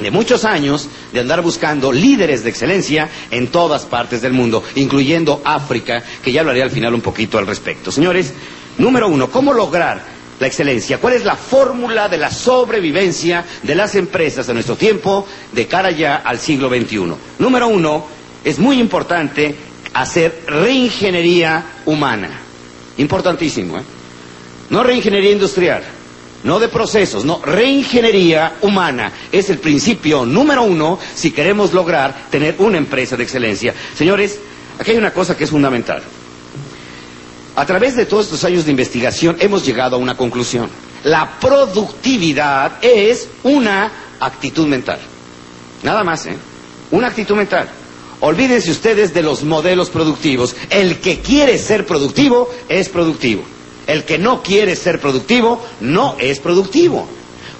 de muchos años de andar buscando líderes de excelencia en todas partes del mundo, incluyendo África, que ya hablaré al final un poquito al respecto. Señores, número uno, ¿cómo lograr la excelencia? ¿Cuál es la fórmula de la sobrevivencia de las empresas de nuestro tiempo de cara ya al siglo XXI? Número uno, es muy importante hacer reingeniería humana. Importantísimo, ¿eh? No reingeniería industrial, no de procesos, no, reingeniería humana. Es el principio número uno si queremos lograr tener una empresa de excelencia. Señores, aquí hay una cosa que es fundamental. A través de todos estos años de investigación hemos llegado a una conclusión. La productividad es una actitud mental. Nada más, ¿eh? Una actitud mental. Olvídense ustedes de los modelos productivos. El que quiere ser productivo es productivo. El que no quiere ser productivo no es productivo.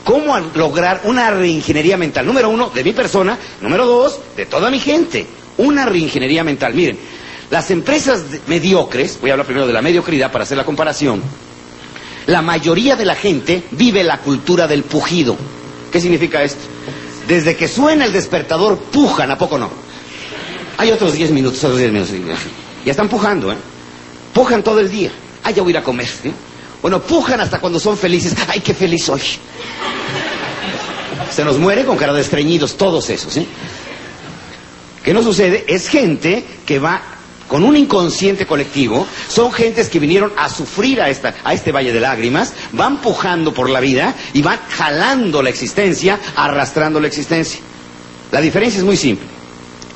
¿Cómo lograr una reingeniería mental? Número uno, de mi persona. Número dos, de toda mi gente. Una reingeniería mental. Miren, las empresas mediocres, voy a hablar primero de la mediocridad para hacer la comparación, la mayoría de la gente vive la cultura del pujido. ¿Qué significa esto? Desde que suena el despertador, pujan, ¿a poco no? Hay otros 10 minutos, otros 10 minutos. Ya están pujando, ¿eh? Pujan todo el día. Ah, ya voy a ir a comer. Bueno, pujan hasta cuando son felices. ¡Ay, qué feliz soy! Se nos muere con cara de estreñidos, todos esos, ¿eh? ¿Qué nos sucede? Es gente que va con un inconsciente colectivo, son gentes que vinieron a sufrir a, esta, a este valle de lágrimas, van pujando por la vida y van jalando la existencia, arrastrando la existencia. La diferencia es muy simple.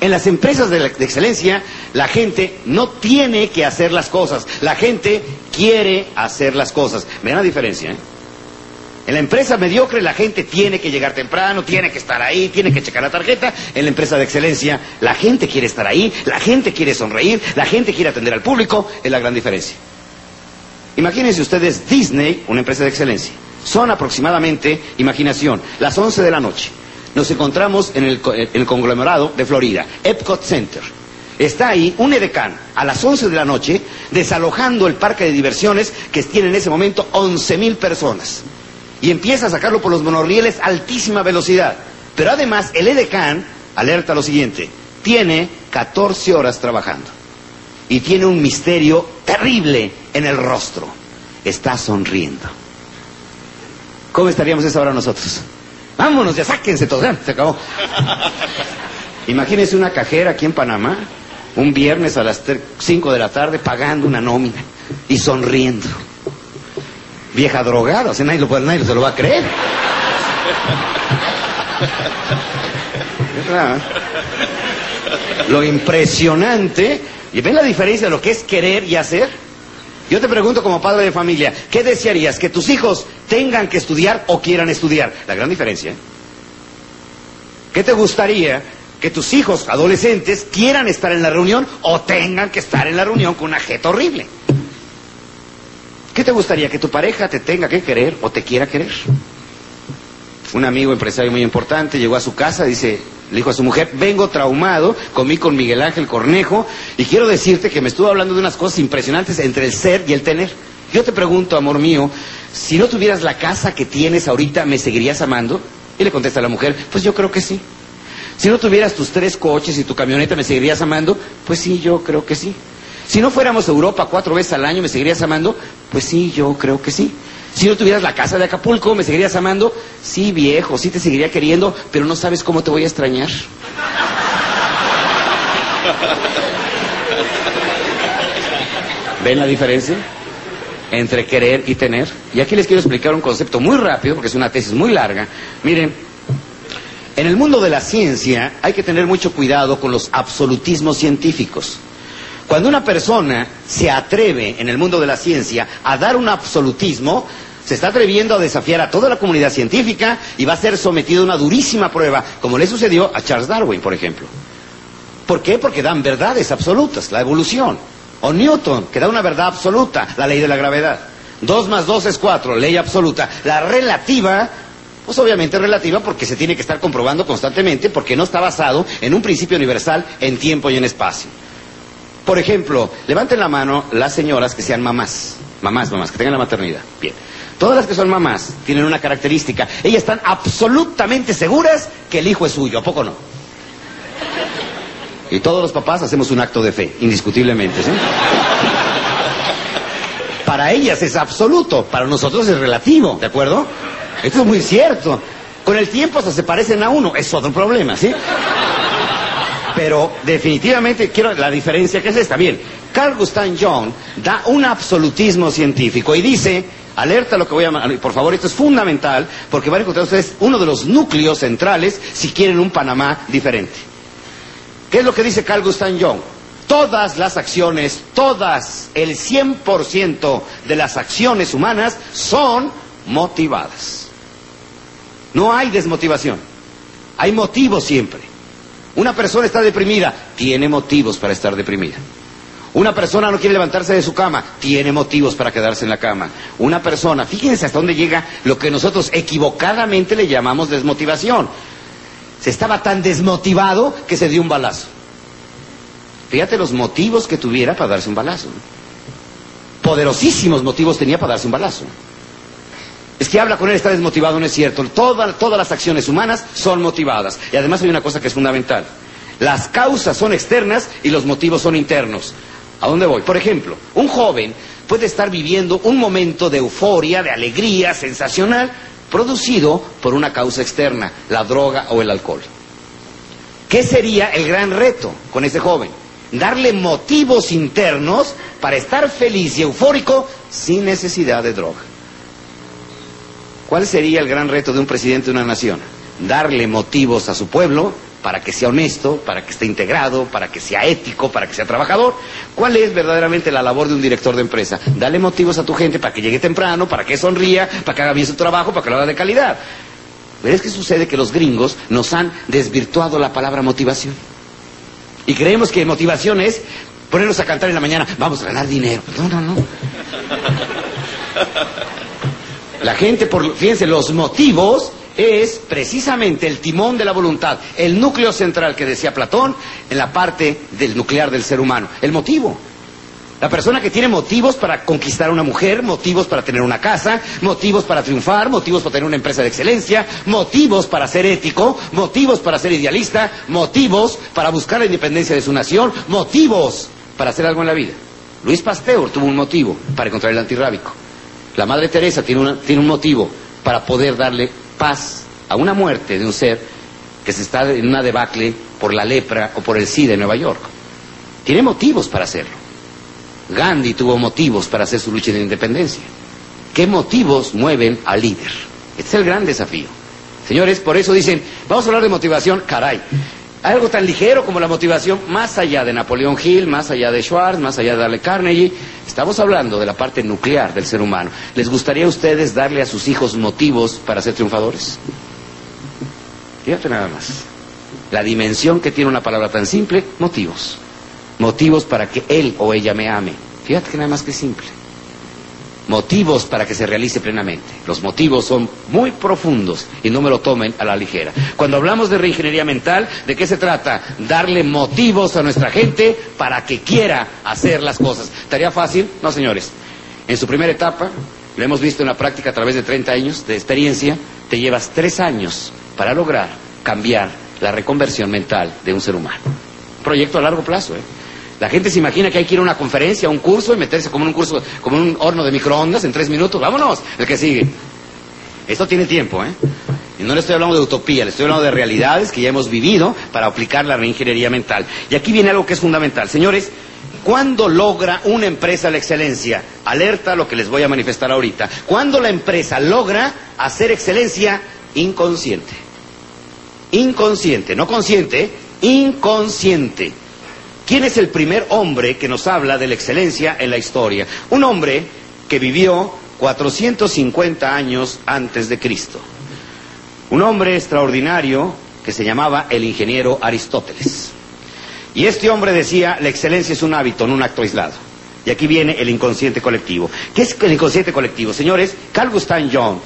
En las empresas de, la, de, excelencia, la gente no tiene que hacer las cosas, la gente quiere hacer las cosas. ¿Ven la diferencia? Eh? En la empresa mediocre la gente tiene que llegar temprano, tiene que estar ahí, tiene que checar la tarjeta. En la empresa de excelencia la gente quiere estar ahí, la gente quiere sonreír, la gente quiere atender al público. Es la gran diferencia. Imagínense ustedes Disney, una empresa de excelencia. Son aproximadamente, imaginación, las 11 de la noche. Nos encontramos en el, en el conglomerado de Florida, Epcot Center. Está ahí un edecán a las 11 de la noche desalojando el parque de diversiones que tiene en ese momento 11 mil personas y empieza a sacarlo por los monorrieles a altísima velocidad. Pero además el EDECAN alerta lo siguiente, tiene 14 horas trabajando y tiene un misterio terrible en el rostro. Está sonriendo. ¿Cómo estaríamos esa hora nosotros? Vámonos, ya sáquense todos, ya, se acabó. Imagínense una cajera aquí en Panamá, un viernes a las 5 de la tarde, pagando una nómina y sonriendo. Vieja drogada, o sea, nadie, lo, puede- nadie se lo va a creer. ¿Verdad? Lo impresionante, y ven la diferencia de lo que es querer y hacer. Yo te pregunto como padre de familia, ¿qué desearías? ¿Que tus hijos tengan que estudiar o quieran estudiar? La gran diferencia. ¿Qué te gustaría que tus hijos adolescentes quieran estar en la reunión o tengan que estar en la reunión con una jeta horrible? ¿Qué te gustaría? ¿Que tu pareja te tenga que querer o te quiera querer? Un amigo empresario muy importante llegó a su casa, dice, le dijo a su mujer, vengo traumado, comí con Miguel Ángel Cornejo y quiero decirte que me estuvo hablando de unas cosas impresionantes entre el ser y el tener. Yo te pregunto, amor mío, si no tuvieras la casa que tienes ahorita, ¿me seguirías amando? Y le contesta la mujer, pues yo creo que sí. Si no tuvieras tus tres coches y tu camioneta, ¿me seguirías amando? Pues sí, yo creo que sí. Si no fuéramos a Europa cuatro veces al año, ¿me seguirías amando? Pues sí, yo creo que sí. Si no tuvieras la casa de Acapulco, ¿me seguirías amando? Sí, viejo, sí te seguiría queriendo, pero no sabes cómo te voy a extrañar. ¿Ven la diferencia? Entre querer y tener. Y aquí les quiero explicar un concepto muy rápido, porque es una tesis muy larga. Miren, en el mundo de la ciencia hay que tener mucho cuidado con los absolutismos científicos. Cuando una persona se atreve en el mundo de la ciencia a dar un absolutismo, se está atreviendo a desafiar a toda la comunidad científica y va a ser sometido a una durísima prueba, como le sucedió a Charles Darwin, por ejemplo. ¿Por qué? Porque dan verdades absolutas, la evolución. O Newton, que da una verdad absoluta, la ley de la gravedad. Dos más dos es cuatro, ley absoluta. La relativa, pues obviamente relativa porque se tiene que estar comprobando constantemente porque no está basado en un principio universal en tiempo y en espacio. Por ejemplo, levanten la mano las señoras que sean mamás. Mamás, mamás, que tengan la maternidad. Bien. Todas las que son mamás tienen una característica. Ellas están absolutamente seguras que el hijo es suyo. ¿A poco no? Y todos los papás hacemos un acto de fe, indiscutiblemente. ¿sí? Para ellas es absoluto, para nosotros es relativo, ¿de acuerdo? Esto es muy cierto. Con el tiempo hasta se parecen a uno, es otro problema, ¿sí? Pero definitivamente quiero la diferencia que es esta. Bien, Carl Gustav Jung da un absolutismo científico y dice, alerta lo que voy a... Por favor, esto es fundamental porque van a encontrar ustedes uno de los núcleos centrales si quieren un Panamá diferente. ¿Qué es lo que dice Carl Gustav Jung? Todas las acciones, todas, el 100% de las acciones humanas son motivadas. No hay desmotivación. Hay motivos siempre. Una persona está deprimida, tiene motivos para estar deprimida. Una persona no quiere levantarse de su cama, tiene motivos para quedarse en la cama. Una persona, fíjense hasta dónde llega lo que nosotros equivocadamente le llamamos desmotivación. Se estaba tan desmotivado que se dio un balazo. Fíjate los motivos que tuviera para darse un balazo. Poderosísimos motivos tenía para darse un balazo. Es que habla con él, está desmotivado, no es cierto. Toda- todas las acciones humanas son motivadas. Y además hay una cosa que es fundamental. Las causas son externas y los motivos son internos. ¿A dónde voy? Por ejemplo, un joven puede estar viviendo un momento de euforia, de alegría sensacional, producido por una causa externa, la droga o el alcohol. ¿Qué sería el gran reto con ese joven? Darle motivos internos para estar feliz y eufórico sin necesidad de droga. ¿Cuál sería el gran reto de un presidente de una nación? Darle motivos a su pueblo para que sea honesto, para que esté integrado, para que sea ético, para que sea trabajador. ¿Cuál es verdaderamente la labor de un director de empresa? Dale motivos a tu gente para que llegue temprano, para que sonría, para que haga bien su trabajo, para que lo haga de calidad. Pero es que sucede que los gringos nos han desvirtuado la palabra motivación. Y creemos que motivación es ponernos a cantar en la mañana, vamos a ganar dinero. No, no, no. La gente, por, fíjense, los motivos es precisamente el timón de la voluntad, el núcleo central que decía Platón en la parte del nuclear del ser humano, el motivo. La persona que tiene motivos para conquistar a una mujer, motivos para tener una casa, motivos para triunfar, motivos para tener una empresa de excelencia, motivos para ser ético, motivos para ser idealista, motivos para buscar la independencia de su nación, motivos para hacer algo en la vida. Luis Pasteur tuvo un motivo para encontrar el antirrábico. La Madre Teresa tiene, un motivo para poder darle paz a una muerte de un ser que se está en una debacle por la lepra o por el SIDA en Nueva York. Tiene motivos para hacerlo. Gandhi tuvo motivos para hacer su lucha de independencia. ¿Qué motivos mueven al líder? Este es el gran desafío. Señores, por eso dicen, vamos a hablar de motivación, caray. Algo tan ligero como la motivación, más allá de Napoleón Hill, más allá de Schwartz, más allá de Dale Carnegie, estamos hablando de la parte nuclear del ser humano. ¿Les gustaría a ustedes darle a sus hijos motivos para ser triunfadores? Fíjate nada más. La dimensión que tiene una palabra tan simple, motivos motivos para que él o ella me ame. Fíjate que nada más que simple. Motivos para que se realice plenamente. Los motivos son muy profundos y no me lo tomen a la ligera. Cuando hablamos de reingeniería mental, ¿de qué se trata? Darle motivos a nuestra gente para que quiera hacer las cosas. ¿Estaría fácil? No, señores. En su primera etapa, lo hemos visto en la práctica a través de 30 años de experiencia, te llevas tres años para lograr cambiar la reconversión mental de un ser humano. proyecto a largo plazo, ¿eh? La gente se imagina que hay que ir a una conferencia, a un curso y meterse como en un curso, como un horno de microondas en tres minutos. Vámonos, el que sigue. Esto tiene tiempo, ¿eh? Y no le estoy hablando de utopía, le estoy hablando de realidades que ya hemos vivido para aplicar la reingeniería mental. Y aquí viene algo que es fundamental. Señores, ¿cuándo logra una empresa la excelencia? Alerta lo que les voy a manifestar ahorita. ¿Cuándo la empresa logra hacer excelencia inconsciente? Inconsciente, no consciente, inconsciente. ¿Quién es el primer hombre que nos habla de la excelencia en la historia? Un hombre que vivió 450 años antes de Cristo. Un hombre extraordinario que se llamaba el ingeniero Aristóteles. Y este hombre decía, la excelencia es un hábito, no un acto aislado. Y aquí viene el inconsciente colectivo. ¿Qué es el inconsciente colectivo? Señores, Carl Gustav Jung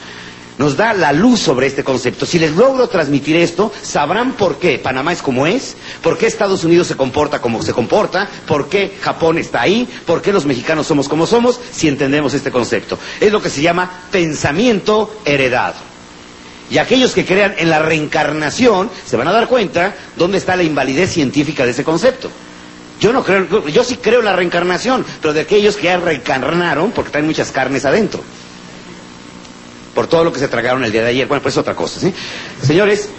nos da la luz sobre este concepto. Si les logro transmitir esto, sabrán por qué Panamá es como es, por qué Estados Unidos se comporta como se comporta, por qué Japón está ahí, por qué los mexicanos somos como somos, si entendemos este concepto. Es lo que se llama pensamiento heredado. Y aquellos que crean en la reencarnación se van a dar cuenta dónde está la invalidez científica de ese concepto. Yo no creo, yo sí creo en la reencarnación, pero de aquellos que ya reencarnaron porque traen muchas carnes adentro por todo lo que se tragaron el día de ayer. Bueno, pues es otra cosa, ¿sí? Señores,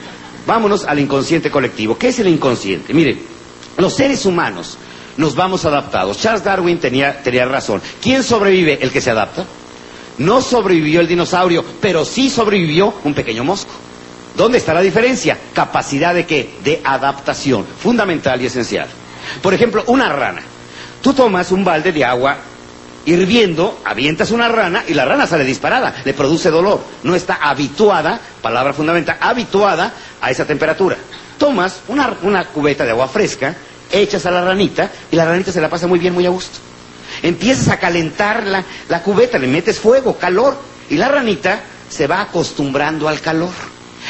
vámonos al inconsciente colectivo. ¿Qué es el inconsciente? Miren, los seres humanos nos vamos adaptados. Charles Darwin tenía, tenía razón. ¿Quién sobrevive? El que se adapta. No sobrevivió el dinosaurio, pero sí sobrevivió un pequeño mosco. ¿Dónde está la diferencia? Capacidad de qué? De adaptación, fundamental y esencial. Por ejemplo, una rana. Tú tomas un balde de agua hirviendo, avientas una rana y la rana sale disparada, le produce dolor. No está habituada, palabra fundamental, habituada a esa temperatura. Tomas una, una cubeta de agua fresca, echas a la ranita y la ranita se la pasa muy bien, muy a gusto. Empiezas a calentar la, la cubeta, le metes fuego, calor, y la ranita se va acostumbrando al calor.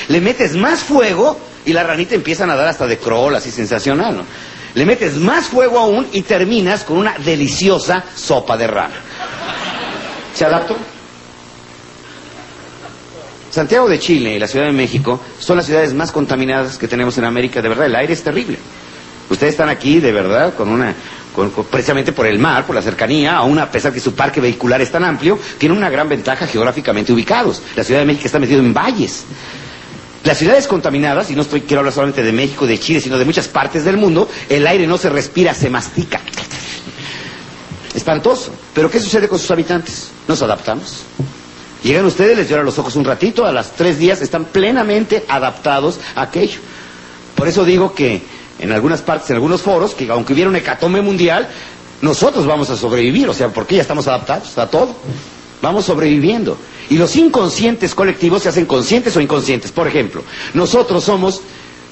Le metes más fuego y la ranita empieza a nadar hasta de crawl, así sensacional, ¿no? Le metes más fuego aún y terminas con una deliciosa sopa de rana. ¿Se adaptó? Santiago de Chile y la Ciudad de México son las ciudades más contaminadas que tenemos en América. De verdad, el aire es terrible. Ustedes están aquí, de verdad, con una, precisamente por el mar, por la cercanía, aún a pesar que su parque vehicular es tan amplio, tiene una gran ventaja geográficamente ubicados. La Ciudad de México está metido en valles. Las ciudades contaminadas, y no estoy, quiero hablar solamente de México, de Chile, sino de muchas partes del mundo, el aire no se respira, se mastica. Espantoso. Pero ¿qué sucede con sus habitantes? Nos adaptamos. Llegan ustedes, les lloran los ojos un ratito, a las tres días están plenamente adaptados a aquello. Por eso digo que en algunas partes, en algunos foros, que aunque hubiera un hecatombe mundial, nosotros vamos a sobrevivir, o sea, porque ya estamos adaptados a todo. Vamos sobreviviendo. Y los inconscientes colectivos se hacen conscientes o inconscientes. Por ejemplo, nosotros somos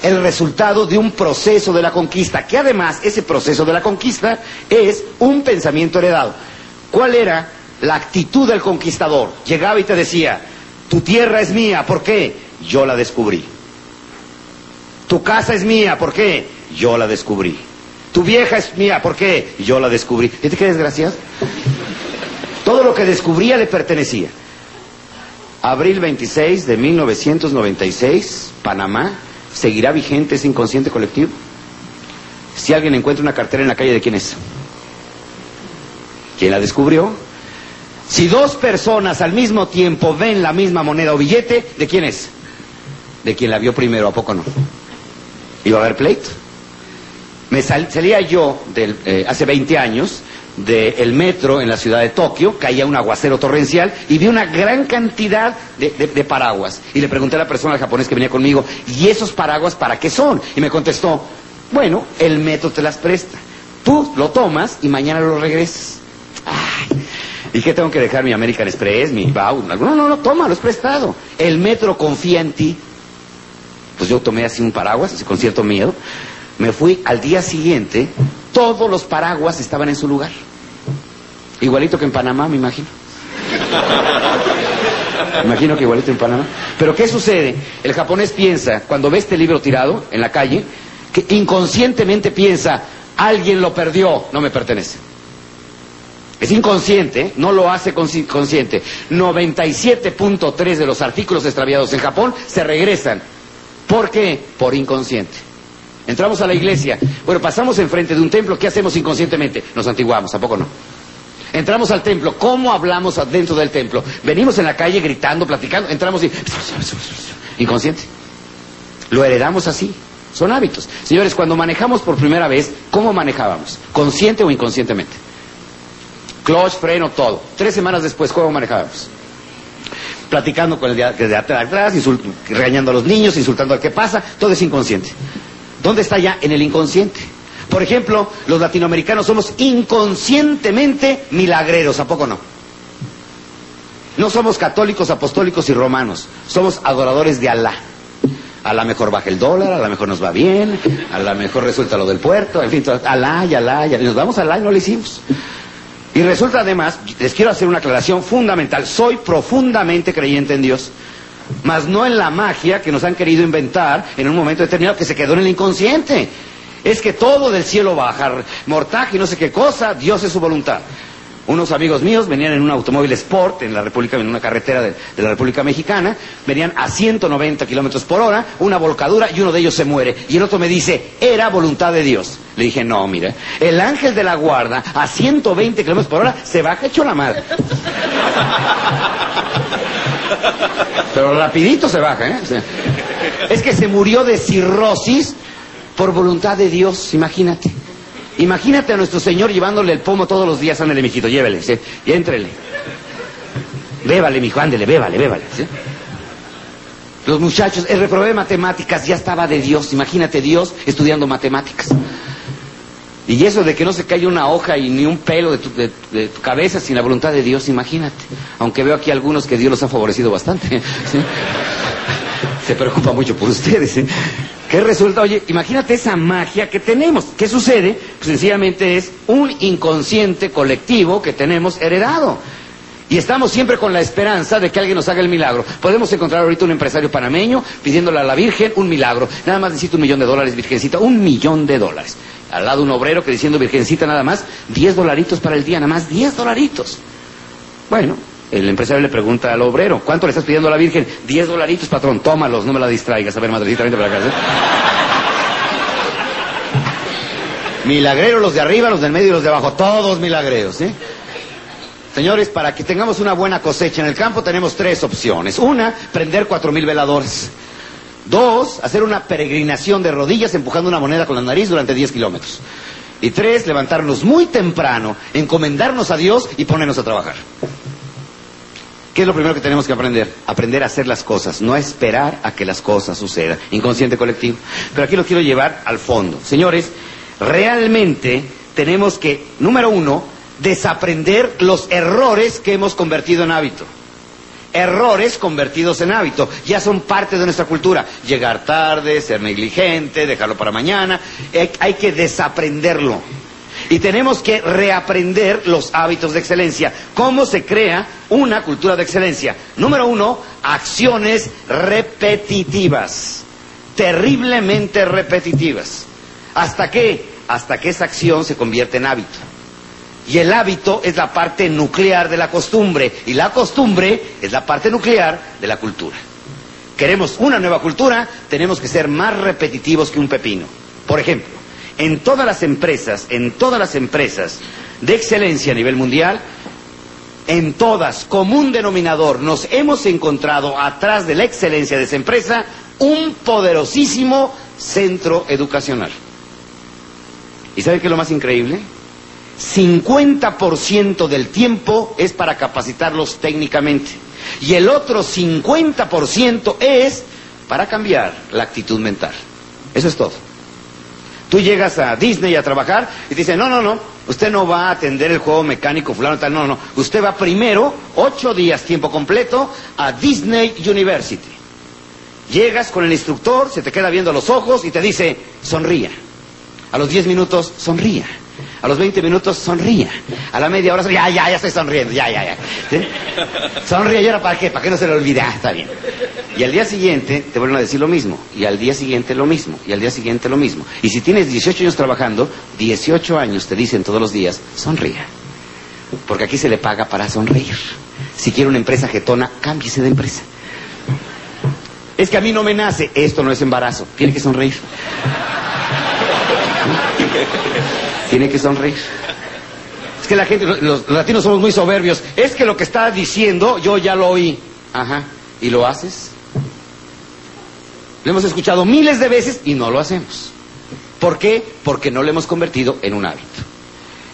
el resultado de un proceso de la conquista, que además ese proceso de la conquista es un pensamiento heredado. ¿Cuál era la actitud del conquistador? Llegaba y te decía, tu tierra es mía, ¿por qué? Yo la descubrí. Tu casa es mía, ¿por qué? Yo la descubrí. Tu vieja es mía, ¿por qué? Yo la descubrí. ¿Viste qué desgraciado? Todo lo que descubría le pertenecía. Abril 26 de 1996, Panamá, ¿seguirá vigente ese inconsciente colectivo? Si alguien encuentra una cartera en la calle, ¿de quién es? ¿Quién la descubrió? Si dos personas al mismo tiempo ven la misma moneda o billete, ¿de quién es? De quien la vio primero, ¿a poco no? ¿Iba a haber pleito? Me salía yo del, eh, hace 20 años del metro en la ciudad de Tokio, caía un aguacero torrencial y vi una gran cantidad de, de, paraguas. Y le pregunté a la persona japonés que venía conmigo, ¿y esos paraguas para qué son? Y me contestó, bueno, el metro te las presta. Tú lo tomas y mañana lo regresas. Ay, ¿Y qué tengo que dejar? ¿Mi American Express? ¿Mi Bau? No, no, no, toma, lo es prestado. El metro confía en ti. Pues yo tomé así un paraguas, así con cierto miedo. Me fui al día siguiente, todos los paraguas estaban en su lugar. Igualito que en Panamá, me imagino. Me imagino que igualito en Panamá. Pero ¿qué sucede? El japonés piensa, cuando ve este libro tirado en la calle, que inconscientemente piensa, alguien lo perdió, no me pertenece. Es inconsciente, no lo hace consciente. 97.3 de los artículos extraviados en Japón se regresan. ¿Por qué? Por inconsciente. Entramos a la iglesia. Bueno, pasamos enfrente de un templo. ¿Qué hacemos inconscientemente? Nos antiguamos, ¿a poco no? Entramos al templo. ¿Cómo hablamos dentro del templo? Venimos en la calle gritando, platicando. Entramos y... Inconsciente. Lo heredamos así. Son hábitos. Señores, cuando manejamos por primera vez, ¿cómo manejábamos? ¿Consciente o inconscientemente? Clutch, freno, todo. Tres semanas después, ¿cómo manejábamos? platicando con el de, de atrás, regañando a los niños, insultando al que pasa, todo es inconsciente. ¿Dónde está ya? En el inconsciente. Por ejemplo, los latinoamericanos somos inconscientemente milagreros, ¿a poco no? No somos católicos, apostólicos y romanos, somos adoradores de Alá. A la mejor baja el dólar, a la mejor nos va bien, a la mejor resulta lo del puerto, en fin, Alá y Alá, y nos vamos a Alá y no lo hicimos. Y resulta además, les quiero hacer una aclaración fundamental, soy profundamente creyente en Dios, mas no en la magia que nos han querido inventar en un momento determinado que se quedó en el inconsciente. Es que todo del cielo baja, mortaje y no sé qué cosa, Dios es su voluntad. Unos amigos míos venían en un automóvil Sport en la República, en una carretera de, la República Mexicana, venían a 190 kilómetros por hora, una volcadura y uno de ellos se muere. Y el otro me dice, era voluntad de Dios. Le dije, no, mire, el ángel de la guarda a 120 kilómetros por hora se baja hecho la madre. Pero rapidito se baja, ¿eh? es que se murió de cirrosis por voluntad de Dios, imagínate. Imagínate a nuestro Señor llevándole el pomo todos los días, ándale, mijito, llévele, ¿sí? y éntrele. Bébale, mijo, ándele, bébale, bébale. Los muchachos, el reprobé matemáticas ya estaba de Dios, imagínate Dios estudiando matemáticas. Y eso de que no se cae una hoja y ni un pelo de tu, de tu, cabeza sin la voluntad de Dios, imagínate. Aunque veo aquí algunos que Dios los ha favorecido bastante. ¿sí? Se preocupa mucho por ustedes. ¿Qué resulta? Oye, imagínate esa magia que tenemos. ¿Qué sucede? Pues sencillamente es un inconsciente colectivo que tenemos heredado. Y estamos siempre con la esperanza de que alguien nos haga el milagro. Podemos encontrar ahorita un empresario panameño pidiéndole a la Virgen un milagro. Nada más necesito un millón de dólares, Virgencita. Un millón de dólares. Al lado un obrero que diciendo, Virgencita, nada más, diez dolaritos para el día, nada más diez dolaritos. Bueno, el empresario le pregunta al obrero, ¿cuánto le estás pidiendo a la Virgen? Diez dolaritos, patrón, tómalos, no me la distraigas. A ver, madrecita, vente para acá. Milagreros los de arriba, los del medio y los de abajo, todos milagreros, ¿sí? Señores, para que tengamos una buena cosecha en el campo tenemos tres opciones. Una, prender cuatro mil veladores. Dos, hacer una peregrinación de rodillas empujando una moneda con la nariz durante diez kilómetros. Y tres, levantarnos muy temprano, encomendarnos a Dios y ponernos a trabajar. ¿Qué es lo primero que tenemos que aprender? Aprender a hacer las cosas, no a esperar a que las cosas sucedan. Inconsciente colectivo. Pero aquí lo quiero llevar al fondo. Señores, realmente tenemos que, número uno, desaprender los errores que hemos convertido en hábito. Errores convertidos en hábito, ya son parte de nuestra cultura. Llegar tarde, ser negligente, dejarlo para mañana, hay que desaprenderlo. Y tenemos que reaprender los hábitos de excelencia. ¿Cómo se crea una cultura de excelencia? Número uno, acciones repetitivas. Terriblemente repetitivas. ¿Hasta qué? hasta que esa acción se convierte en hábito. Y el hábito es la parte nuclear de la costumbre. Y la costumbre es la parte nuclear de la cultura. Queremos una nueva cultura, tenemos que ser más repetitivos que un pepino. Por ejemplo, en todas las empresas, en todas las empresas de excelencia a nivel mundial, en todas, como un denominador, nos hemos encontrado atrás de la excelencia de esa empresa un poderosísimo centro educacional. ¿Y sabe qué es lo más increíble? 50% del tiempo es para capacitarlos técnicamente y el otro 50% es para cambiar la actitud mental. Eso es todo. Tú llegas a Disney a trabajar y te dicen, no, no, no, usted no va a atender el juego mecánico fulano tal, no, no, usted va primero, ocho días, tiempo completo, a Disney University. Llegas con el instructor, se te queda viendo a los ojos y te dice, sonría. A los diez minutos, sonría. A los 20 minutos sonría. A la media hora, ya, ya, ya estoy sonriendo, ya, ya, ya. Sonríe, ¿y ahora para qué? ¿Para qué no se le olvide? Ah, está bien. Y al día siguiente te vuelven a decir lo mismo. Y al día siguiente lo mismo. Y al día siguiente lo mismo. Y si tienes 18 años trabajando, 18 años te dicen todos los días, sonría. Porque aquí se le paga para sonreír. Si quiere una empresa getona, cámbiese de empresa. Es que a mí no me nace. Esto no es embarazo. Tiene que sonreír. Tiene que sonreír. Es que la gente, los, latinos somos muy soberbios. Es que lo que está diciendo yo ya lo oí. Ajá. ¿Y lo haces? Lo hemos escuchado miles de veces y no lo hacemos. ¿Por qué? Porque no lo hemos convertido en un hábito.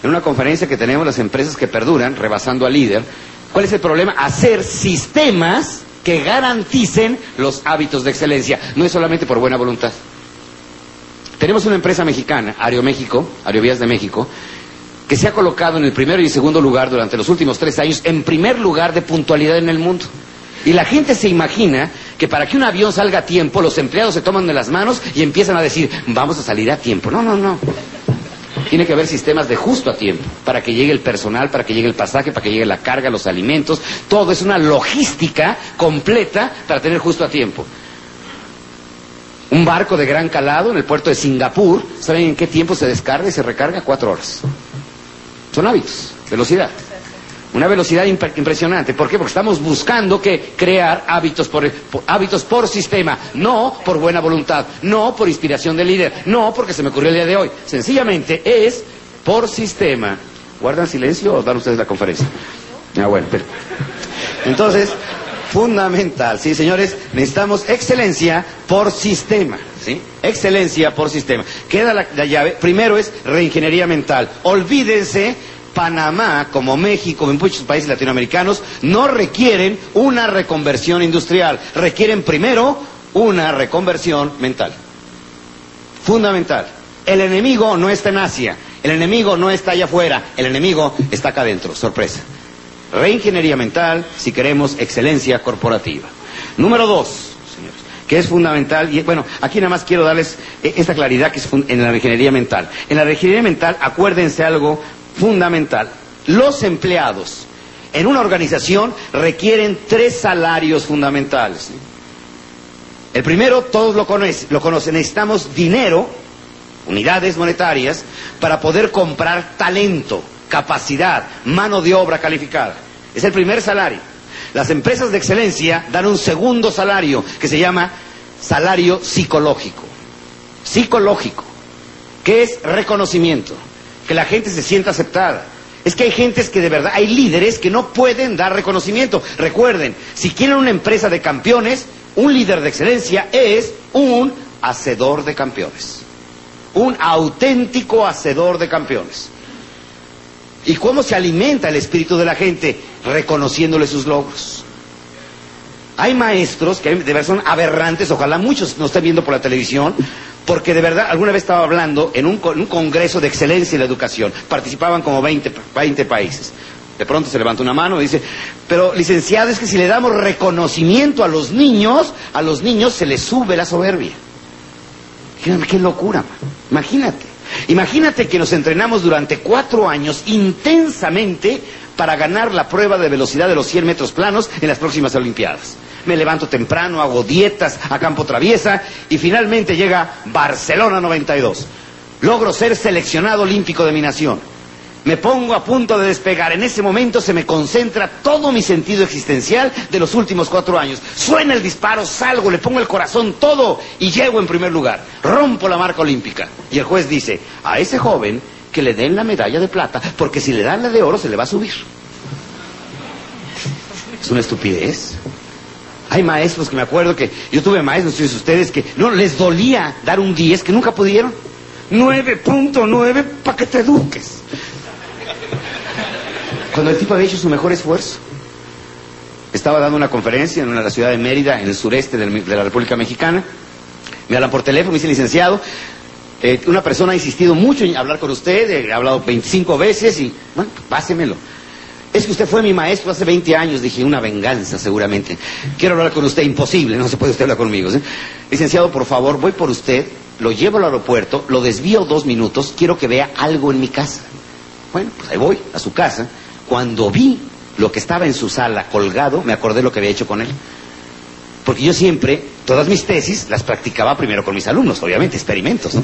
En una conferencia que tenemos las empresas que perduran, rebasando al líder, ¿cuál es el problema? Hacer sistemas que garanticen los hábitos de excelencia. No es solamente por buena voluntad. Tenemos una empresa mexicana, Aeroméxico, Aerovías de México, que se ha colocado en el primero y segundo lugar durante los últimos tres años, en primer lugar de puntualidad en el mundo. Y la gente se imagina que para que un avión salga a tiempo, los empleados se toman de las manos y empiezan a decir, vamos a salir a tiempo. No, no, no. Tiene que haber sistemas de justo a tiempo, para que llegue el personal, para que llegue el pasaje, para que llegue la carga, los alimentos. Todo es una logística completa para tener justo a tiempo. Un barco de gran calado en el puerto de Singapur, ¿saben en qué tiempo se descarga y se recarga? Cuatro horas. Son hábitos, velocidad. Una velocidad impresionante. ¿Por qué? Porque estamos buscando que crear hábitos por, hábitos por sistema, no por buena voluntad, no por inspiración del líder, no porque se me ocurrió el día de hoy. Sencillamente es por sistema. ¿Guardan silencio o dan ustedes la conferencia? Ah, bueno, pero... Entonces, fundamental. Sí, señores, necesitamos excelencia por sistema. ¿sí? Excelencia por sistema. Queda la, la llave. Primero es reingeniería mental. Olvídense Panamá, como México, como muchos países latinoamericanos, no requieren una reconversión industrial, requieren primero una reconversión mental. Fundamental. El enemigo no está en Asia, el enemigo no está allá afuera, el enemigo está acá adentro. Sorpresa. Reingeniería mental si queremos excelencia corporativa. Número dos, señores, que es fundamental, y bueno, aquí nada más quiero darles eh, esta claridad que es en la reingeniería mental. En la reingeniería mental, acuérdense algo fundamental. Los empleados en una organización requieren tres salarios fundamentales. El primero, todos lo conocen, lo conocen, necesitamos dinero, unidades monetarias, para poder comprar talento capacidad, mano de obra calificada. Es el primer salario. Las empresas de excelencia dan un segundo salario que se llama salario psicológico. Psicológico, que es reconocimiento, que la gente se sienta aceptada. Es que hay gentes que de verdad, hay líderes que no pueden dar reconocimiento. Recuerden, si quieren una empresa de campeones, un líder de excelencia es un hacedor de campeones. Un auténtico hacedor de campeones. ¿Y cómo se alimenta el espíritu de la gente? Reconociéndole sus logros. Hay maestros que de verdad son aberrantes, ojalá muchos nos estén viendo por la televisión, porque de verdad, alguna vez estaba hablando en un, congreso de excelencia en la educación, participaban como 20, 20 países. De pronto se levanta una mano y dice, pero licenciado, es que si le damos reconocimiento a los niños, a los niños se les sube la soberbia. Qué locura, imagínate. Imagínate que nos entrenamos durante cuatro años intensamente para ganar la prueba de velocidad de los 100 metros planos en las próximas Olimpiadas. Me levanto temprano, hago dietas a campo traviesa y finalmente llega Barcelona 92. Logro ser seleccionado olímpico de mi nación. Me pongo a punto de despegar. En ese momento se me concentra todo mi sentido existencial de los últimos cuatro años. Suena el disparo, salgo, le pongo el corazón, todo y llego en primer lugar. Rompo la marca olímpica. Y el juez dice, a ese joven que le den la medalla de plata, porque si le dan la de oro se le va a subir. Es una estupidez. Hay maestros que me acuerdo que yo tuve maestros, ustedes, que no les dolía dar un 10 que nunca pudieron. 9.9 para que te eduques. Cuando el tipo había hecho su mejor esfuerzo. Estaba dando una conferencia en la ciudad de Mérida, en el sureste de la República Mexicana. Me hablan por teléfono, me dice licenciado. Eh, una persona ha insistido mucho en hablar con usted, he hablado 25 veces y, bueno, pásemelo. Es que usted fue mi maestro hace 20 años, dije, una venganza seguramente. Quiero hablar con usted, imposible, no se puede usted hablar conmigo. Licenciado, por favor, voy por usted, lo llevo al aeropuerto, lo desvío dos minutos, quiero que vea algo en mi casa. Bueno, pues ahí voy, a su casa. Cuando vi lo que estaba en su sala colgado, me acordé lo que había hecho con él. Porque yo siempre, todas mis tesis, las practicaba primero con mis alumnos, obviamente, experimentos, ¿no?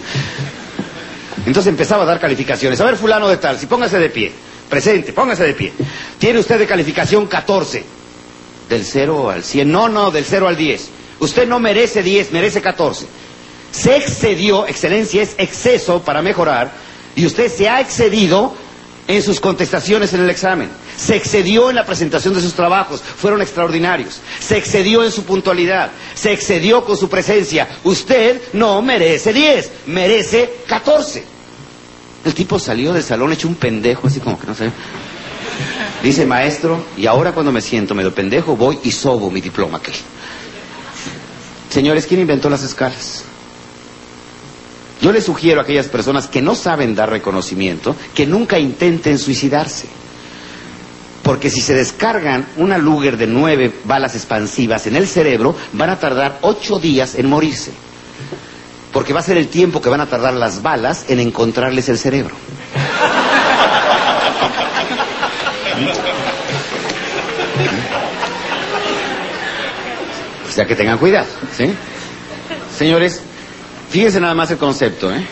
Entonces empezaba a dar calificaciones. A ver, fulano de tal, si póngase de pie. Presente, póngase de pie. Tiene usted de calificación 14. Del 0 al 100. No, no, del 0 al 10. Usted no merece 10, merece 14. Se excedió, excelencia es exceso para mejorar, y usted se ha excedido en sus contestaciones en el examen. Se excedió en la presentación de sus trabajos, fueron extraordinarios. Se excedió en su puntualidad, se excedió con su presencia. Usted no merece 10, merece 14. El tipo salió del salón hecho un pendejo, así como que no sé. Dice, maestro, y ahora cuando me siento medio pendejo, voy y sobo mi diploma aquí. Señores, ¿quién inventó las escalas? Yo les sugiero a aquellas personas que no saben dar reconocimiento que nunca intenten suicidarse. Porque si se descargan una Luger de nueve balas expansivas en el cerebro, van a tardar ocho días en morirse porque va a ser el tiempo que van a tardar las balas en encontrarles el cerebro. O sea que tengan cuidado, ¿sí? Señores, fíjense nada más el concepto, ¿eh?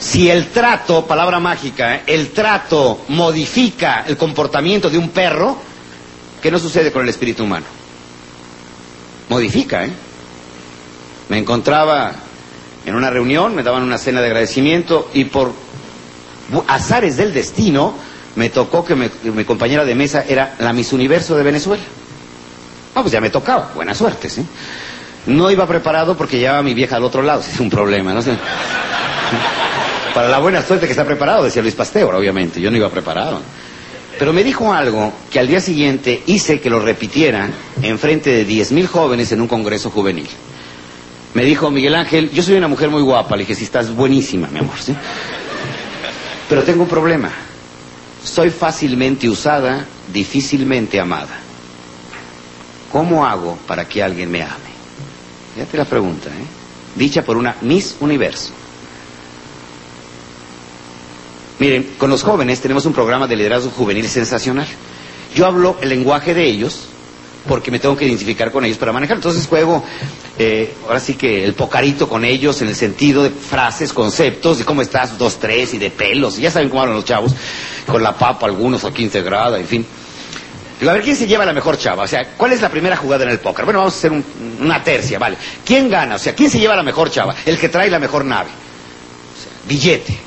Si el trato, palabra mágica, ¿eh? el trato modifica el comportamiento de un perro, ¿qué no sucede con el espíritu humano? Modifica, ¿eh? Me encontraba en una reunión, me daban una cena de agradecimiento y por azares del destino me tocó que mi compañera de mesa era la Miss Universo de Venezuela. Ah, pues ya me tocaba, buena suerte, ¿sí? No iba preparado porque llevaba mi vieja al otro lado, es un problema, ¿no? Para la buena suerte que está preparado, decía Luis Pasteur, obviamente, yo no iba preparado. Pero me dijo algo que al día siguiente hice que lo repitiera en frente de 10.000 jóvenes en un congreso juvenil. Me dijo Miguel Ángel, yo soy una mujer muy guapa. Le dije, sí, estás buenísima, mi amor, ¿sí? Pero tengo un problema. Soy fácilmente usada, difícilmente amada. ¿Cómo hago para que alguien me ame? Fíjate la pregunta, ¿eh? Dicha por una Miss Universo. Miren, con los jóvenes tenemos un programa de liderazgo juvenil sensacional. Yo hablo el lenguaje de ellos porque me tengo que identificar con ellos para manejar. Entonces juego, eh, ahora sí que el pocarito con ellos en el sentido de frases, conceptos, de cómo estás, dos, tres, y de pelos, ya saben cómo hablan los chavos, con la papa algunos aquí integrada, en fin. A ver, ¿quién se lleva la mejor chava? O sea, ¿cuál es la primera jugada en el póker? Bueno, vamos a hacer una tercia, ¿vale? ¿Quién gana? O sea, ¿quién se lleva la mejor chava? El que trae la mejor nave. O sea, billete.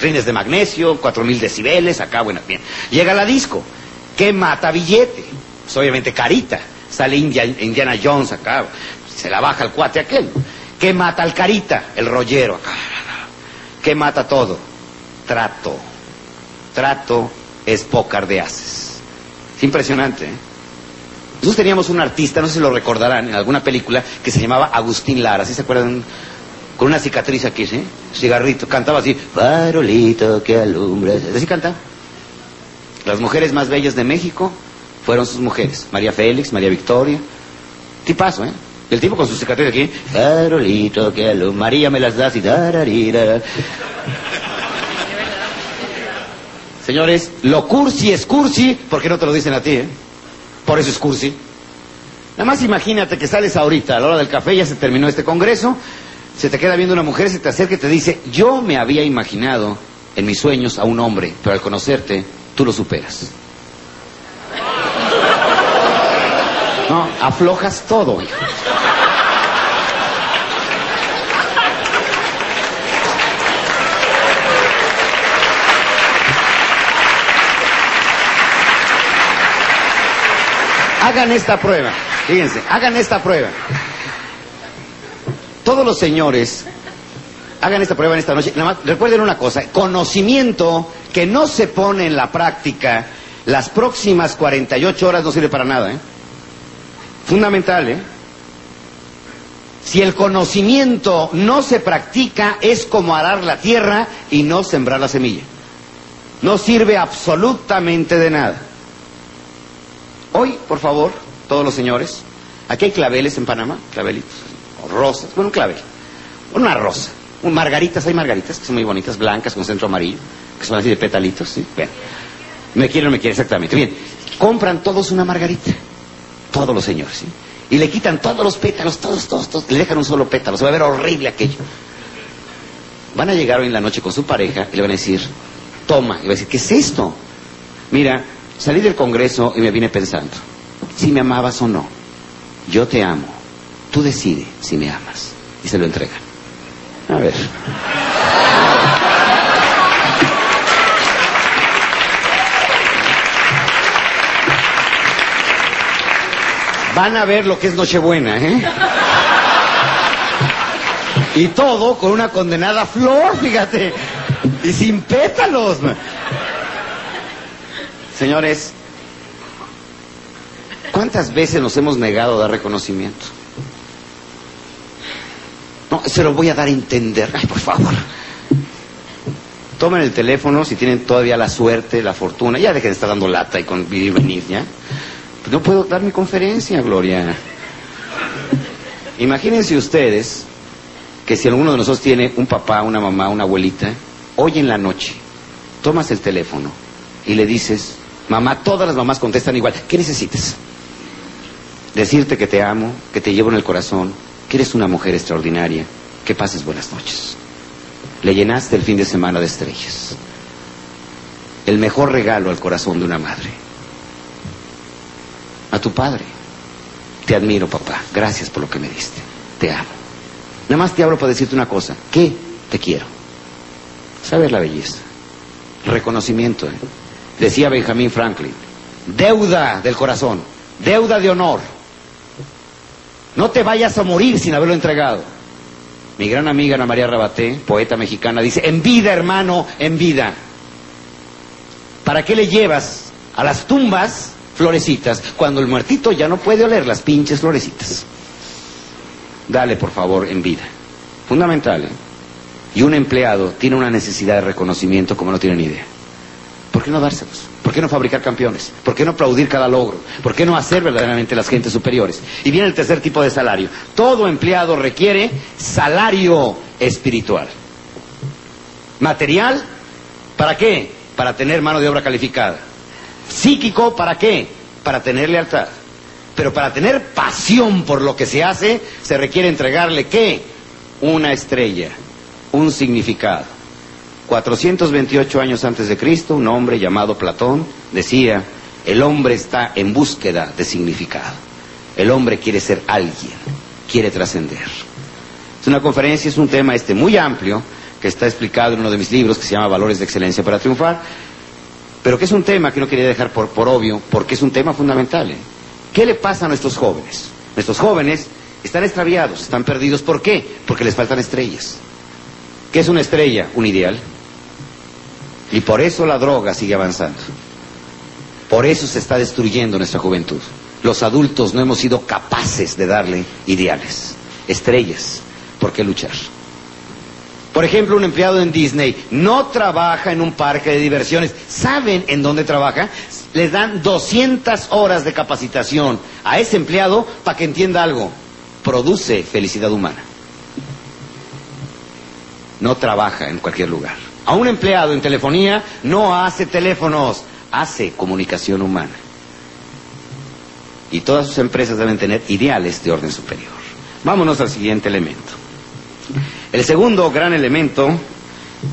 Rines de magnesio, cuatro mil decibeles, acá, bueno, bien. Llega la disco. ¿Qué mata billete? pues obviamente carita. Sale Indiana Jones acá, se la baja el cuate aquel. ¿Qué mata al carita? El rollero acá. ¿Qué mata todo? Trato. Trato es pócar de haces. Es impresionante. ¿eh? Nosotros teníamos un artista, no sé si lo recordarán, en alguna película, que se llamaba Agustín Lara, ¿sí se acuerdan? Con una cicatriz aquí, ¿sí? Cigarrito, cantaba así, farolito que alumbra. Así canta. Las mujeres más bellas de México fueron sus mujeres, María Félix, María Victoria. Tipazo, ¿eh? El tipo con su cicatriz aquí, Carolito, que lo, María me las das y dararira. Señores, lo cursi es cursi, porque no te lo dicen a ti, ¿eh? Por eso es cursi. Nada más imagínate que sales ahorita, a la hora del café, ya se terminó este congreso, se te queda viendo una mujer, se te acerca y te dice, yo me había imaginado en mis sueños a un hombre, pero al conocerte, tú lo superas. No, aflojas todo. hijo. Hagan esta prueba, fíjense, hagan esta prueba. Todos los señores, hagan esta prueba en esta noche. Nada más, recuerden una cosa, conocimiento que no se pone en la práctica las próximas 48 horas no sirve para nada, ¿eh? Fundamental, ¿eh? Si el conocimiento no se practica, es como arar la tierra y no sembrar la semilla. No sirve absolutamente de nada. Hoy, por favor, todos los señores, aquí hay claveles en Panamá, clavelitos, o rosas, bueno, un clavel, una rosa, un margaritas, hay margaritas que son muy bonitas, blancas, con centro amarillo, que son así de petalitos, ¿sí? Bien. Me quiere o no me quiere, exactamente. Bien, compran todos una margarita, todos los señores, ¿sí? Y le quitan todos los pétalos, todos, todos, todos, le dejan un solo pétalo, se va a ver horrible aquello. Van a llegar hoy en la noche con su pareja y le van a decir, toma, y va a decir, ¿qué es esto? Mira, salí del Congreso y me vine pensando, si me amabas o no, yo te amo, tú decides si me amas. Y se lo entregan. A ver. Van a ver lo que es Nochebuena, ¿eh? Y todo con una condenada flor, fíjate. Y sin pétalos. Señores, ¿cuántas veces nos hemos negado a dar reconocimiento? No, se lo voy a dar a entender. Ay, por favor. Tomen el teléfono si tienen todavía la suerte, la fortuna. Ya dejen de estar dando lata y con y venir, ¿ya? Pues no puedo dar mi conferencia, Gloria. Imagínense ustedes que si alguno de nosotros tiene un papá, una mamá, una abuelita, hoy en la noche tomas el teléfono y le dices, mamá, todas las mamás contestan igual, ¿qué necesitas? Decirte que te amo, que te llevo en el corazón, que eres una mujer extraordinaria, que pases buenas noches. Le llenaste el fin de semana de estrellas. El mejor regalo al corazón de una madre. A tu padre. Te admiro, papá. Gracias por lo que me diste. Te amo. Nada más te hablo para decirte una cosa. ¿Qué? Te quiero. Saber la belleza. Reconocimiento. ¿eh? Decía Benjamin Franklin. Deuda del corazón. Deuda de honor. No te vayas a morir sin haberlo entregado. Mi gran amiga Ana María Rabaté, poeta mexicana, dice, en vida, hermano, en vida. ¿Para qué le llevas a las tumbas florecitas cuando el muertito ya no puede oler las pinches florecitas? Dale, por favor, en vida. Fundamental. ¿eh? Y un empleado tiene una necesidad de reconocimiento como no tiene ni idea. ¿Por qué no dárselos? ¿Por qué no fabricar campeones? ¿Por qué no aplaudir cada logro? ¿Por qué no hacer verdaderamente las gentes superiores? Y viene el tercer tipo de salario. Todo empleado requiere salario espiritual. Material, ¿para qué? Para tener mano de obra calificada. Psíquico, ¿para qué? Para tener lealtad. Pero para tener pasión por lo que se hace, se requiere entregarle qué? Una estrella, un significado. 428 años antes de Cristo, un hombre llamado Platón decía, el hombre está en búsqueda de significado. El hombre quiere ser alguien, quiere trascender. Es una conferencia, es un tema este muy amplio que está explicado en uno de mis libros que se llama Valores de Excelencia para Triunfar, pero que es un tema que no quería dejar por, por obvio, porque es un tema fundamental. ¿eh? ¿Qué le pasa a nuestros jóvenes? Nuestros jóvenes están extraviados, están perdidos. ¿Por qué? Porque les faltan estrellas. ¿Qué es una estrella? Un ideal. Y por eso la droga sigue avanzando. Por eso se está destruyendo nuestra juventud. Los adultos no hemos sido capaces de darle ideales, estrellas. ¿Por qué luchar? Por ejemplo, un empleado en Disney no trabaja en un parque de diversiones. ¿Saben en dónde trabaja? Les dan 200 horas de capacitación a ese empleado para que entienda algo. Produce felicidad humana. No trabaja en cualquier lugar. A un empleado en telefonía no hace teléfonos, hace comunicación humana. Y todas sus empresas deben tener ideales de orden superior. Vámonos al siguiente elemento. El segundo gran elemento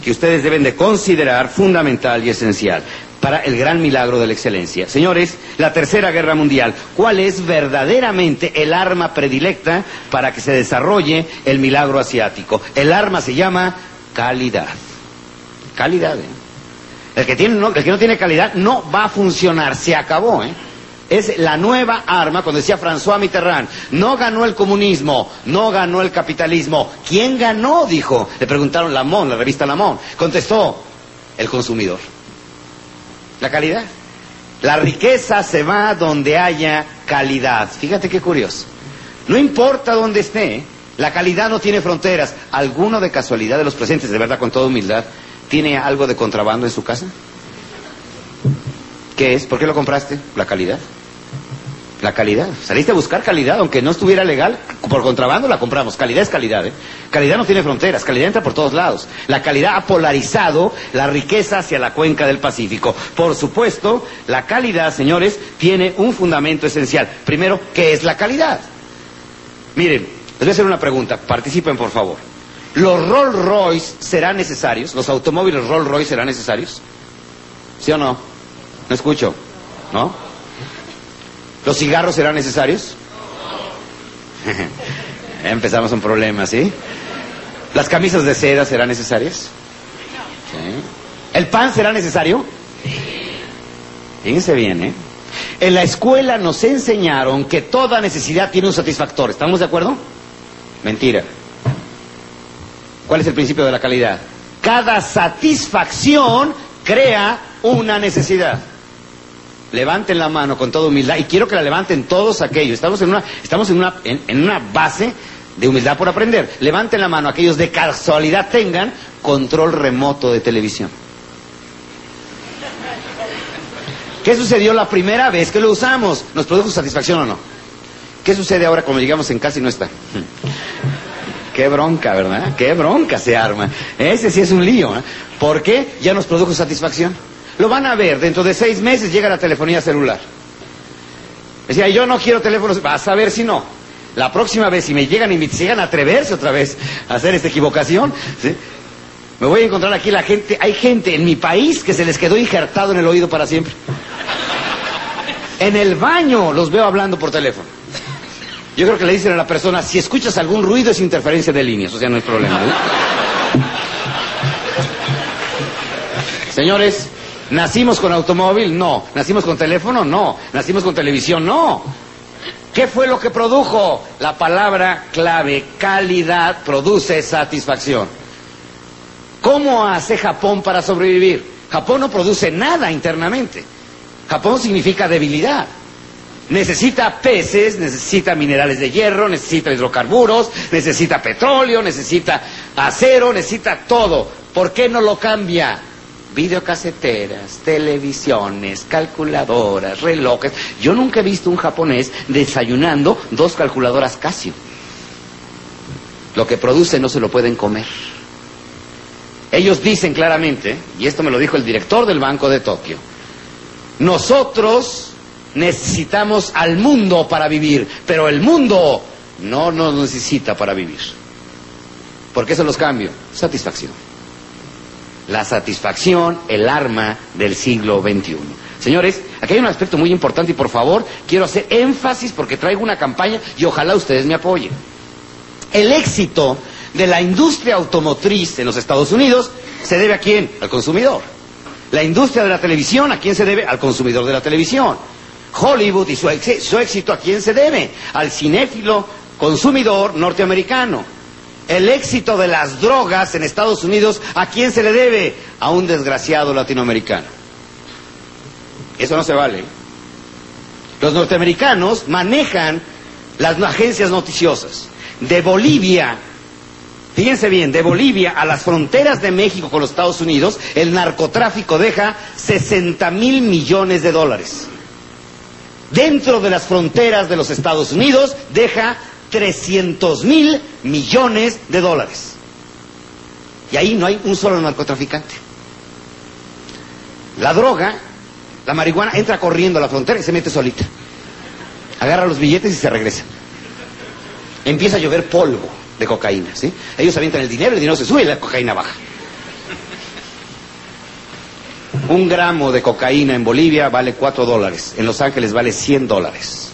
que ustedes deben de considerar fundamental y esencial para el gran milagro de la excelencia. Señores, la Tercera Guerra Mundial, ¿cuál es verdaderamente el arma predilecta para que se desarrolle el milagro asiático? El arma se llama calidad. Calidad, ¿eh? El que, tiene, no, el que no tiene calidad no va a funcionar, se acabó, ¿eh? Es la nueva arma, cuando decía François Mitterrand, no ganó el comunismo, no ganó el capitalismo. ¿Quién ganó? Dijo. Le preguntaron Lamont, la revista Lamont. Contestó, el consumidor. La calidad. La riqueza se va donde haya calidad. Fíjate qué curioso. No importa dónde esté, la calidad no tiene fronteras. ¿Alguno de casualidad de los presentes, de verdad, con toda humildad, tiene algo de contrabando en su casa? ¿Qué es? ¿Por qué lo compraste? La calidad. La calidad. Saliste a buscar calidad, aunque no estuviera legal, por contrabando la compramos. Calidad es calidad, ¿eh? Calidad no tiene fronteras, calidad entra por todos lados. La calidad ha polarizado la riqueza hacia la cuenca del Pacífico. Por supuesto, la calidad, señores, tiene un fundamento esencial. Primero, ¿qué es la calidad? Miren, les voy a hacer una pregunta, participen por favor. ¿Los Rolls Royce serán necesarios? ¿Los automóviles Rolls Royce serán necesarios? ¿Sí o no? No escucho. ¿No? ¿Los cigarros serán necesarios? Empezamos un problema, ¿sí? ¿Las camisas de seda serán necesarias? ¿El pan será necesario? Fíjense bien, ¿eh? En la escuela nos enseñaron que toda necesidad tiene un satisfactor. ¿Estamos de acuerdo? Mentira. ¿Cuál es el principio de la calidad? Cada satisfacción crea una necesidad. Levanten la mano con toda humildad y quiero que la levanten todos aquellos. Estamos en una, estamos en una, en, una base de humildad por aprender. Levanten la mano aquellos de casualidad tengan control remoto de televisión. ¿Qué sucedió la primera vez que lo usamos? ¿Nos produjo satisfacción o no? ¿Qué sucede ahora cuando llegamos en casa y no está? Qué bronca, ¿verdad? Qué bronca se arma. Ese sí es un lío. ¿eh? ¿Por qué? Ya nos produjo satisfacción. Lo van a ver, dentro de seis meses llega la telefonía celular. Decía, yo no quiero teléfonos, vas a ver si no. La próxima vez, si me llegan y me llegan a atreverse otra vez a hacer esta equivocación, me voy a encontrar aquí la gente, hay gente en mi país que se les quedó injertado en el oído para siempre. En el baño los veo hablando por teléfono. Yo creo que le dicen a la persona, si escuchas algún ruido es interferencia de líneas, o sea, no es problema. Señores, ¿Nacimos con automóvil? No. ¿Nacimos con teléfono? No. ¿Nacimos con televisión? No. ¿Qué fue lo que produjo? La palabra clave, calidad, produce satisfacción. ¿Cómo hace Japón para sobrevivir? Japón no produce nada internamente. Japón significa debilidad. Necesita peces, necesita minerales de hierro, necesita hidrocarburos, necesita petróleo, necesita acero, necesita todo. ¿Por qué no lo cambia? videocaseteras, televisiones, calculadoras, relojes. Yo nunca he visto un japonés desayunando dos calculadoras Casio. Lo que produce no se lo pueden comer. Ellos dicen claramente, y esto me lo dijo el director del Banco de Tokio, nosotros necesitamos al mundo para vivir, pero el mundo no nos necesita para vivir. ¿Por qué se los cambio? Satisfacción la satisfacción, el arma del siglo XXI. Señores, aquí hay un aspecto muy importante y por favor quiero hacer énfasis porque traigo una campaña y ojalá ustedes me apoyen. El éxito de la industria automotriz en los Estados Unidos se debe a quién? Al consumidor. La industria de la televisión, ¿a quién se debe? Al consumidor de la televisión. Hollywood y su, su éxito, ¿a quién se debe? Al cinéfilo consumidor norteamericano. El éxito de las drogas en Estados Unidos, ¿a quién se le debe? A un desgraciado latinoamericano. Eso no se vale. Los norteamericanos manejan las agencias noticiosas. De Bolivia, fíjense bien, de Bolivia a las fronteras de México con los Estados Unidos, el narcotráfico deja 60 mil millones de dólares. Dentro de las fronteras de los Estados Unidos deja 300 mil millones de dólares. Y ahí no hay un solo narcotraficante. La droga, la marihuana, entra corriendo a la frontera y se mete solita. Agarra los billetes y se regresa. Empieza a llover polvo. de cocaína, ¿sí? Ellos avientan el dinero, el dinero se sube y la cocaína baja. Un gramo de cocaína en Bolivia vale 4 dólares, en Los Ángeles vale 100 dólares.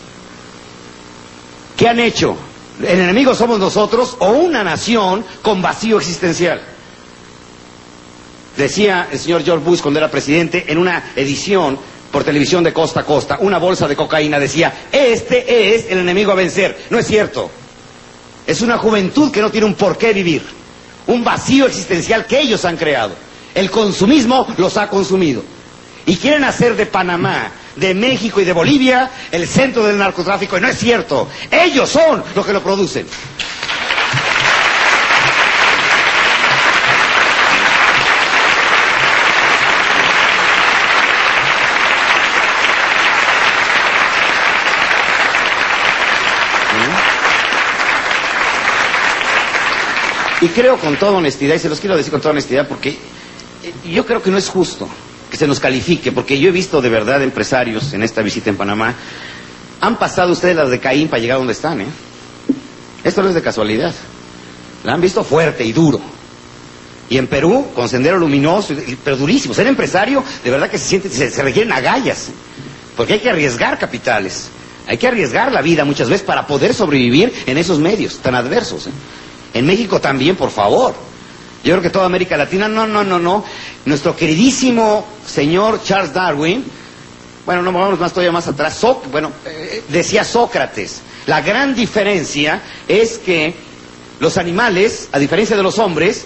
¿Qué han hecho? ¿El enemigo somos nosotros o una nación con vacío existencial? Decía el señor George Bush cuando era presidente en una edición por televisión de costa a costa, una bolsa de cocaína decía, este es el enemigo a vencer. No es cierto. Es una juventud que no tiene un por qué vivir, un vacío existencial que ellos han creado. El consumismo los ha consumido. Y quieren hacer de Panamá, de México y de Bolivia el centro del narcotráfico. Y no es cierto. Ellos son los que lo producen. Y creo con toda honestidad, y se los quiero decir con toda honestidad, porque yo creo que no es justo que se nos califique, porque yo he visto de verdad empresarios en esta visita en Panamá, han pasado ustedes las de Caín para llegar donde están, ¿eh? Esto no es de casualidad. La han visto fuerte y duro. Y en Perú, con sendero luminoso, pero durísimo. Ser empresario, de verdad que se siente, se, se requieren agallas. Porque hay que arriesgar capitales. Hay que arriesgar la vida muchas veces para poder sobrevivir en esos medios tan adversos. ¿eh? En México también, por favor. Yo creo que toda América Latina, no, no, no, no. Nuestro queridísimo señor Charles Darwin, bueno, no vamos más todavía más atrás, bueno, eh, decía Sócrates, la gran diferencia es que los animales, a diferencia de los hombres,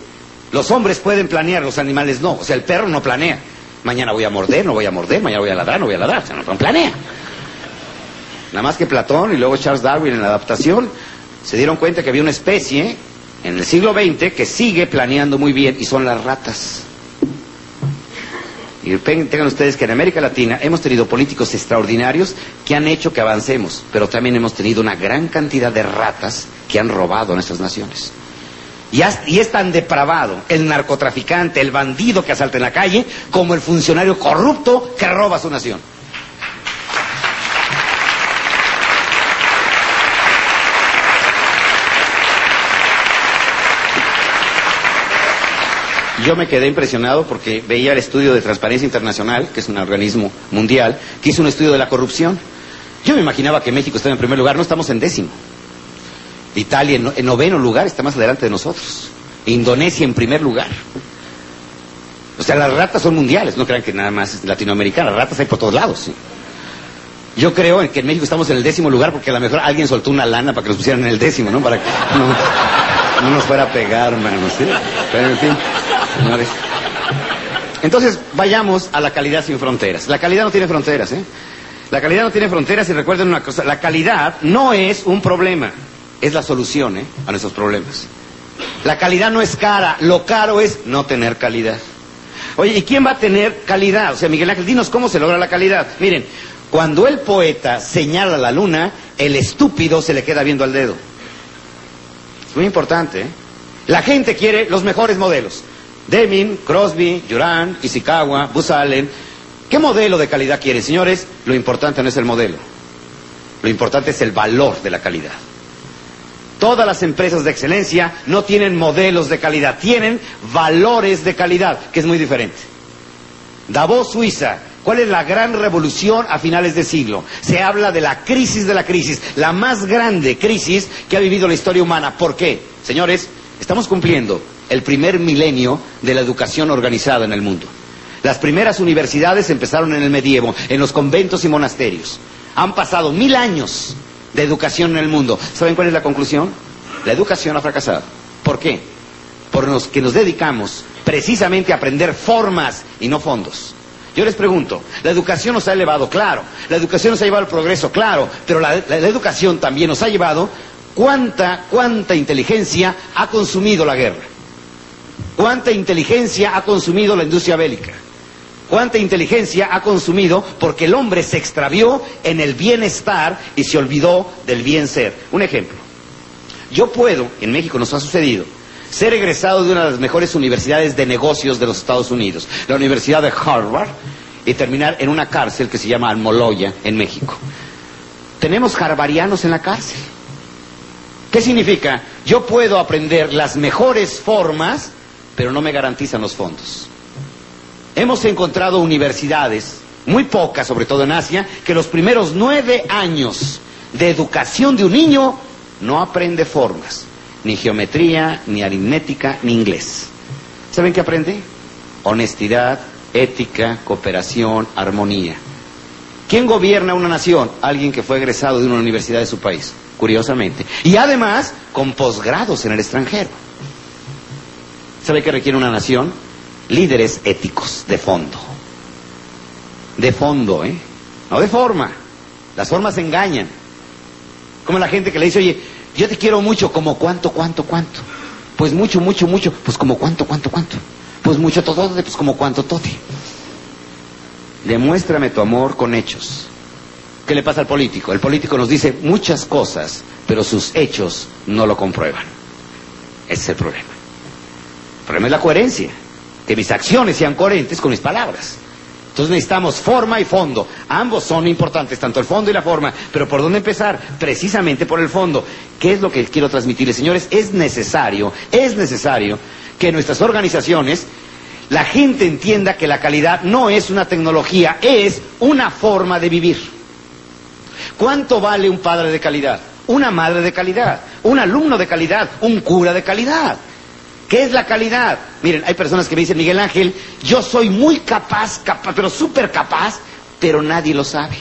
los hombres pueden planear, los animales no. O sea, el perro no planea. Mañana voy a morder, no voy a morder, mañana voy a ladrar, no voy a ladrar. O sea, no planea. Nada más que Platón y luego Charles Darwin en la adaptación se dieron cuenta que había una especie en el siglo XX que sigue planeando muy bien y son las ratas. Y tengan ustedes que en América Latina hemos tenido políticos extraordinarios que han hecho que avancemos, pero también hemos tenido una gran cantidad de ratas que han robado a nuestras naciones. Y, y es tan depravado el narcotraficante, el bandido que asalta en la calle, como el funcionario corrupto que roba a su nación. Yo me quedé impresionado porque veía el estudio de Transparencia Internacional, que es un organismo mundial, que hizo un estudio de la corrupción. Yo me imaginaba que México estaba en primer lugar, no estamos en décimo. Italia en, noveno lugar está más adelante de nosotros. Indonesia en primer lugar. O sea, las ratas son mundiales, no crean que nada más es latinoamericana, las ratas hay por todos lados. Yo creo que en México estamos en el décimo lugar porque a lo mejor alguien soltó una lana para que nos pusieran en el décimo, ¿no? Para que no, nos fuera a pegar, hermano, ¿sí? Pero en fin. Entonces, vayamos a la calidad sin fronteras. La calidad no tiene fronteras, ¿eh? La calidad no tiene fronteras y recuerden una cosa, la calidad no es un problema, es la solución ¿eh? a nuestros problemas. La calidad no es cara, lo caro es no tener calidad. Oye, ¿y quién va a tener calidad? O sea, Miguel Ángel, dinos cómo se logra la calidad. Miren, cuando el poeta señala la luna, el estúpido se le queda viendo al dedo. Es muy importante, ¿eh? La gente quiere los mejores modelos. Deming, Crosby, Duran, Ishikawa, Buzz Allen. ¿Qué modelo de calidad quieren, señores? Lo importante no es el modelo. Lo importante es el valor de la calidad. Todas las empresas de excelencia no tienen modelos de calidad, tienen valores de calidad, que es muy diferente. Davos, Suiza, ¿cuál es la gran revolución a finales de siglo? Se habla de la crisis de la crisis, la más grande crisis que ha vivido la historia humana. ¿Por qué? Señores, estamos cumpliendo el primer milenio de la educación organizada en el mundo. Las primeras universidades empezaron en el medievo, en los conventos y monasterios. Han pasado mil años de educación en el mundo. ¿Saben cuál es la conclusión? La educación ha fracasado. ¿Por qué? Porque nos dedicamos precisamente a aprender formas y no fondos. Yo les pregunto, la educación nos ha elevado, claro, la educación nos ha llevado al progreso, claro, pero la educación también nos ha llevado cuánta, cuánta inteligencia ha consumido la guerra. ¿Cuánta inteligencia ha consumido la industria bélica? ¿Cuánta inteligencia ha consumido porque el hombre se extravió en el bienestar y se olvidó del bien ser? Un ejemplo. Yo puedo, en México nos ha sucedido, ser egresado de una de las mejores universidades de negocios de los Estados Unidos, la Universidad de Harvard, y terminar en una cárcel que se llama Almoloya, en México. Tenemos harvarianos en la cárcel. ¿Qué significa? Yo puedo aprender las mejores formas, pero no me garantizan los fondos. Hemos encontrado universidades, muy pocas, sobre todo en Asia, que los primeros nueve años de educación de un niño no aprende formas, ni geometría, ni aritmética, ni inglés. ¿Saben qué aprende? Honestidad, ética, cooperación, armonía. ¿Quién gobierna una nación? Alguien que fue egresado de una universidad de su país, curiosamente. Y además con posgrados en el extranjero. ¿Sabe qué requiere una nación? Líderes éticos, de fondo. De fondo, ¿eh? No de forma. Las formas engañan. Como la gente que le dice, oye, yo te quiero mucho, como cuánto, cuánto, cuánto. Pues mucho, mucho, mucho. Pues como cuánto, cuánto, cuánto. Pues mucho todo, pues como cuánto todo. Demuéstrame tu amor con hechos. ¿Qué le pasa al político? El político nos dice muchas cosas, pero sus hechos no lo comprueban. Ese es el problema. Problema es la coherencia. Que mis acciones sean coherentes con mis palabras. Entonces necesitamos forma y fondo. Ambos son importantes, tanto el fondo y la forma. Pero ¿por dónde empezar? Precisamente por el fondo. ¿Qué es lo que quiero transmitirles, señores? Es necesario, es necesario que nuestras organizaciones la gente entienda que la calidad no es una tecnología, es una forma de vivir. ¿Cuánto vale un padre de calidad? Una madre de calidad, un alumno de calidad, un cura de calidad. ¿Qué es la calidad? Miren, hay personas que me dicen, Miguel Ángel, yo soy muy capaz, capaz pero súper capaz, pero nadie lo sabe.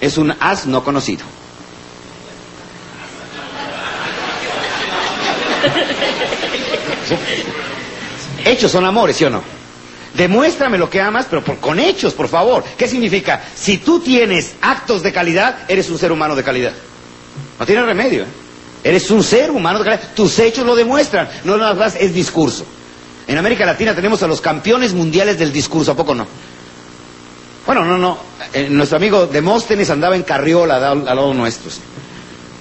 Es un as no conocido. Hechos son amores, ¿sí o no? Demuéstrame lo que amas, pero con hechos, por favor. ¿Qué significa? Si tú tienes actos de calidad, eres un ser humano de calidad. No tiene remedio. ¿eh? Eres un ser humano. Tus hechos lo demuestran. No nada más es discurso. En América Latina tenemos a los campeones mundiales del discurso, ¿a poco no? Bueno, no, no. Eh, nuestro amigo Demóstenes andaba en carriola al, lado nuestro.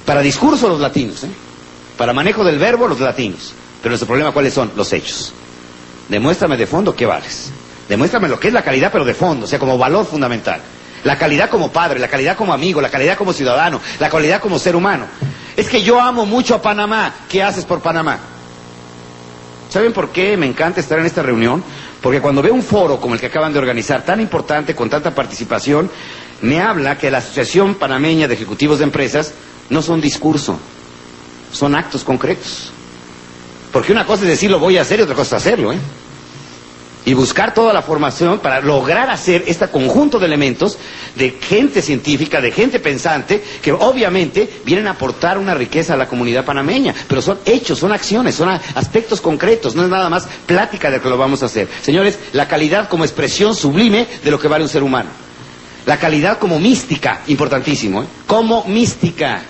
Para discurso los latinos, ¿eh? Para manejo del verbo los latinos. Pero nuestro problema, ¿cuáles son? Los hechos. Demuéstrame de fondo qué vales. Demuéstrame lo que es la calidad, pero de fondo, o sea, como valor fundamental. La calidad como padre, la calidad como amigo, la calidad como ciudadano, la calidad como ser humano. Es que yo amo mucho a Panamá. ¿Qué haces por Panamá? ¿Saben por qué me encanta estar en esta reunión? Porque cuando veo un foro como el que acaban de organizar, tan importante, con tanta participación, me habla que la Asociación Panameña de Ejecutivos de Empresas no son discurso, son actos concretos. Porque una cosa es decir lo voy a hacer y otra cosa es hacerlo, ¿eh? Y buscar toda la formación para lograr hacer este conjunto de elementos de gente científica, de gente pensante, que obviamente vienen a aportar una riqueza a la comunidad panameña, pero son hechos, son acciones, son aspectos concretos, no es nada más plática de que lo vamos a hacer. Señores, la calidad como expresión sublime de lo que vale un ser humano. La calidad como mística, importantísimo, ¿eh? como mística,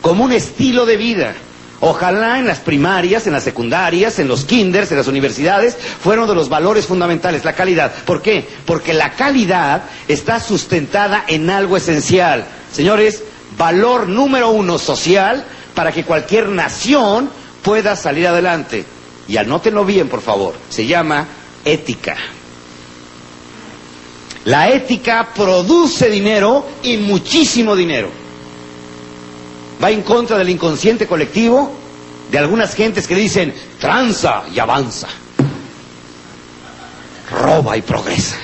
como un estilo de vida. Ojalá en las primarias, en las secundarias, en los kinders, en las universidades, fueron de los valores fundamentales, la calidad. ¿Por qué? Porque la calidad está sustentada en algo esencial. Señores, valor número uno social para que cualquier nación pueda salir adelante. Y anótenlo bien, por favor. Se llama ética. La ética produce dinero y muchísimo dinero va en contra del inconsciente colectivo de algunas gentes que dicen tranza y avanza, roba y progresa.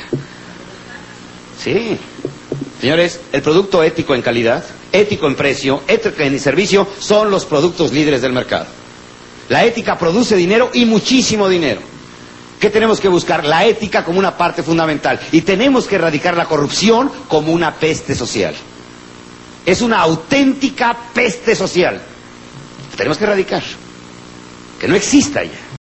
Sí, señores, el producto ético en calidad, ético en precio, ético en servicio son los productos líderes del mercado. La ética produce dinero y muchísimo dinero. ¿Qué tenemos que buscar? La ética como una parte fundamental y tenemos que erradicar la corrupción como una peste social. Es una auténtica peste social. tenemos que erradicar. Que no exista ya.